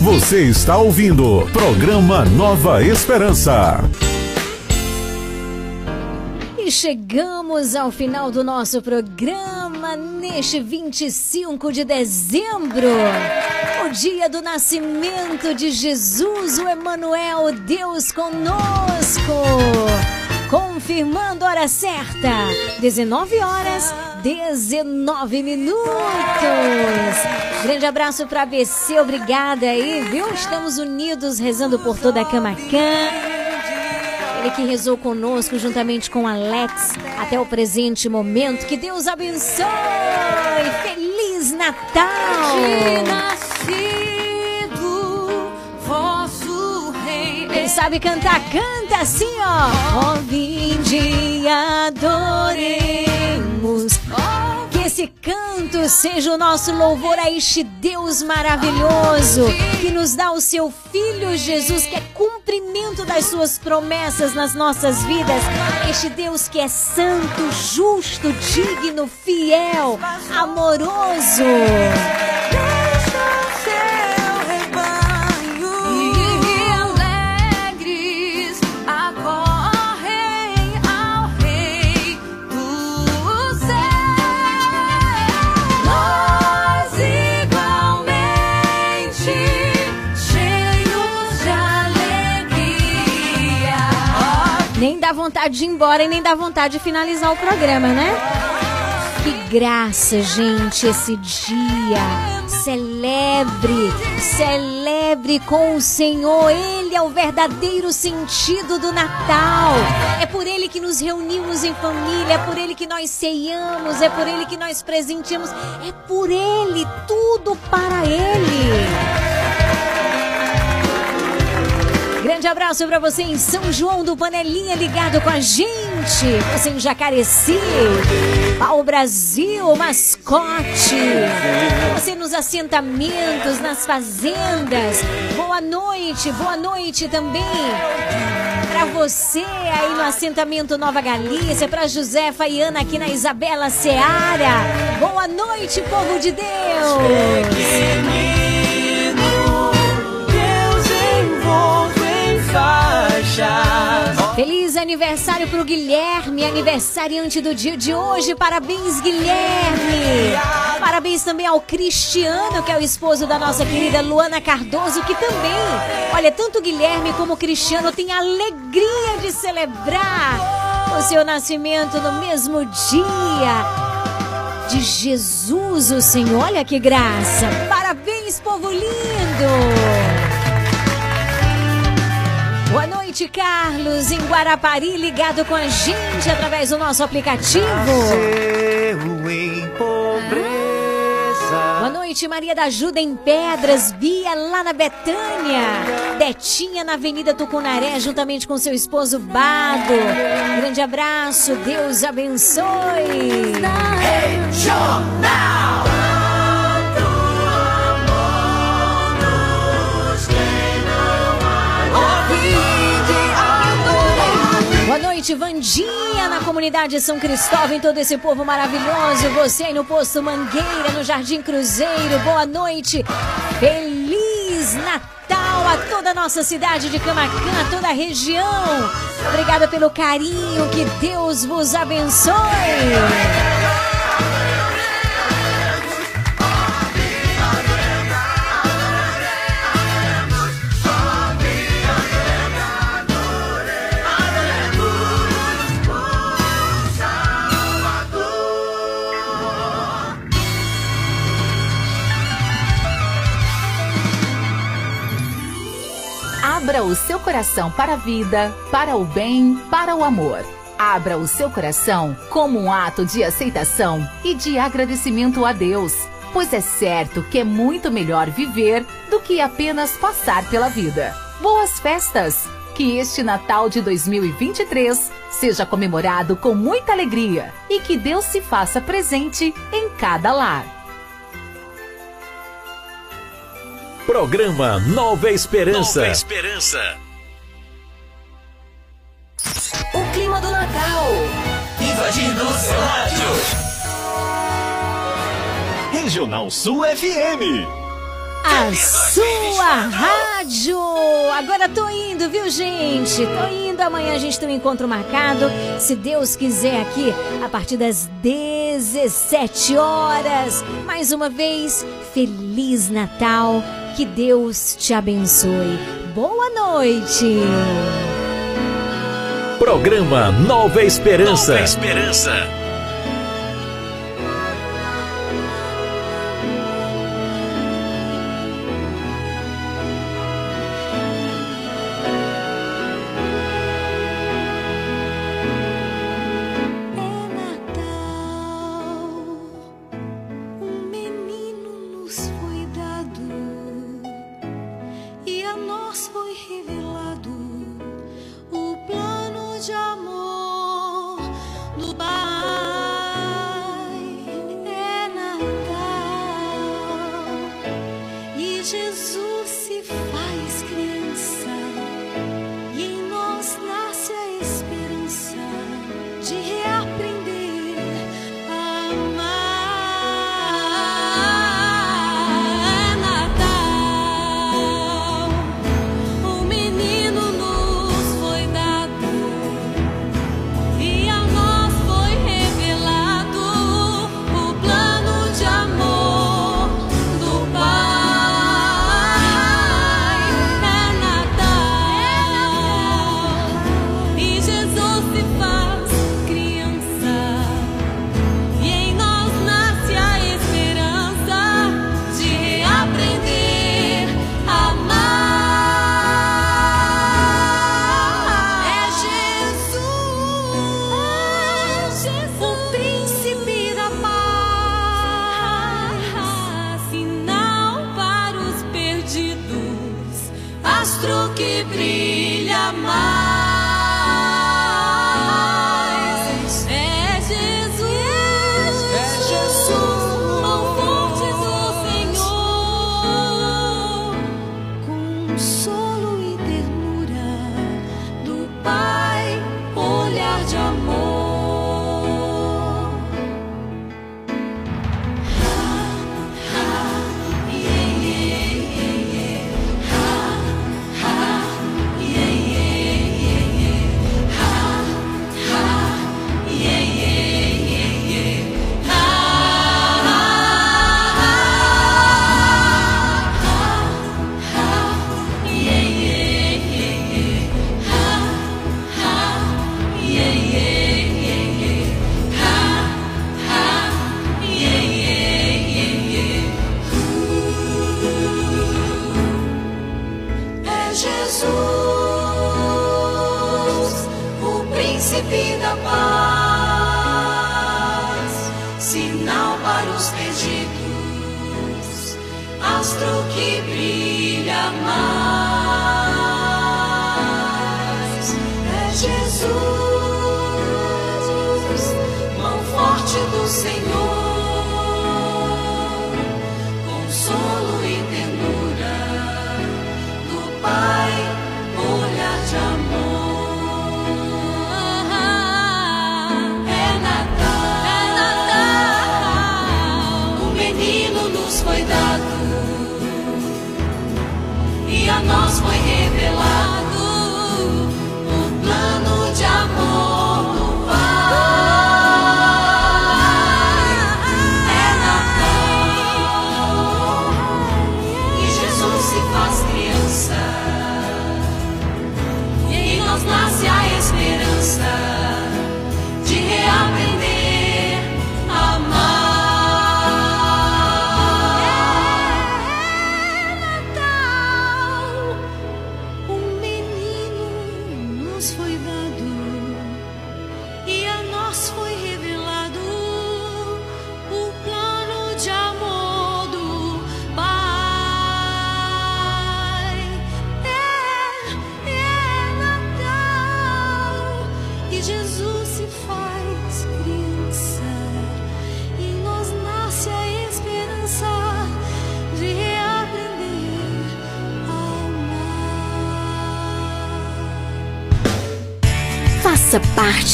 Você está ouvindo programa Nova Esperança. E chegamos ao final do nosso programa neste 25 de dezembro, o dia do nascimento de Jesus, o Emanuel, Deus conosco. Confirmando hora certa, 19 horas 19 minutos. Grande abraço para ABC, obrigada aí, viu? Estamos unidos rezando por toda a Camacã. Ele que rezou conosco juntamente com Alex até o presente momento. Que Deus abençoe! Feliz Natal! Sabe cantar, canta assim, ó. Ó, vinde adoremos. Que esse canto seja o nosso louvor a este Deus maravilhoso que nos dá o seu Filho Jesus, que é cumprimento das suas promessas nas nossas vidas. Este Deus que é santo, justo, digno, fiel, amoroso. Vontade de ir embora e nem dá vontade de finalizar o programa, né? Que graça, gente, esse dia. Celebre, celebre com o Senhor. Ele é o verdadeiro sentido do Natal. É por ele que nos reunimos em família, é por ele que nós ceiamos, é por ele que nós presenteamos, é por ele, tudo para ele. Grande abraço para você em São João do Panelinha ligado com a gente. Você em Jacareci, ao Brasil, mascote. Você nos assentamentos, nas fazendas. Boa noite, boa noite também. Para você aí no assentamento Nova Galícia, para Josefa e Ana aqui na Isabela Seara. Boa noite, povo de Deus. Feliz aniversário pro Guilherme, aniversariante do dia de hoje. Parabéns, Guilherme. Parabéns também ao Cristiano, que é o esposo da nossa querida Luana Cardoso, que também, olha, tanto Guilherme como Cristiano têm alegria de celebrar o seu nascimento no mesmo dia de Jesus, o Senhor. Olha que graça. Parabéns, povo lindo. Boa noite, Carlos, em Guarapari, ligado com a gente através do nosso aplicativo. Boa noite, Maria da Ajuda em Pedras, Bia lá na Betânia, Betinha na Avenida Tucunaré, juntamente com seu esposo Bado. Grande abraço, Deus abençoe. Regional. Vandinha, na comunidade São Cristóvão, em todo esse povo maravilhoso. Você aí no posto Mangueira, no Jardim Cruzeiro. Boa noite. Feliz Natal a toda a nossa cidade de Camacan, a toda a região. Obrigada pelo carinho. Que Deus vos abençoe. Abra o seu coração para a vida, para o bem, para o amor. Abra o seu coração como um ato de aceitação e de agradecimento a Deus, pois é certo que é muito melhor viver do que apenas passar pela vida. Boas festas! Que este Natal de 2023 seja comemorado com muita alegria e que Deus se faça presente em cada lar. Programa Nova Esperança. Nova Esperança. O clima do Natal. Invadindo o seu rádio. Regional Sul FM. A sua rádio. Agora tô indo, viu, gente? Tô indo. Amanhã a gente tem um encontro marcado. Se Deus quiser, aqui a partir das 17 horas. Mais uma vez, Feliz Natal. Que Deus te abençoe. Boa noite. Programa Nova Esperança. Nova Esperança.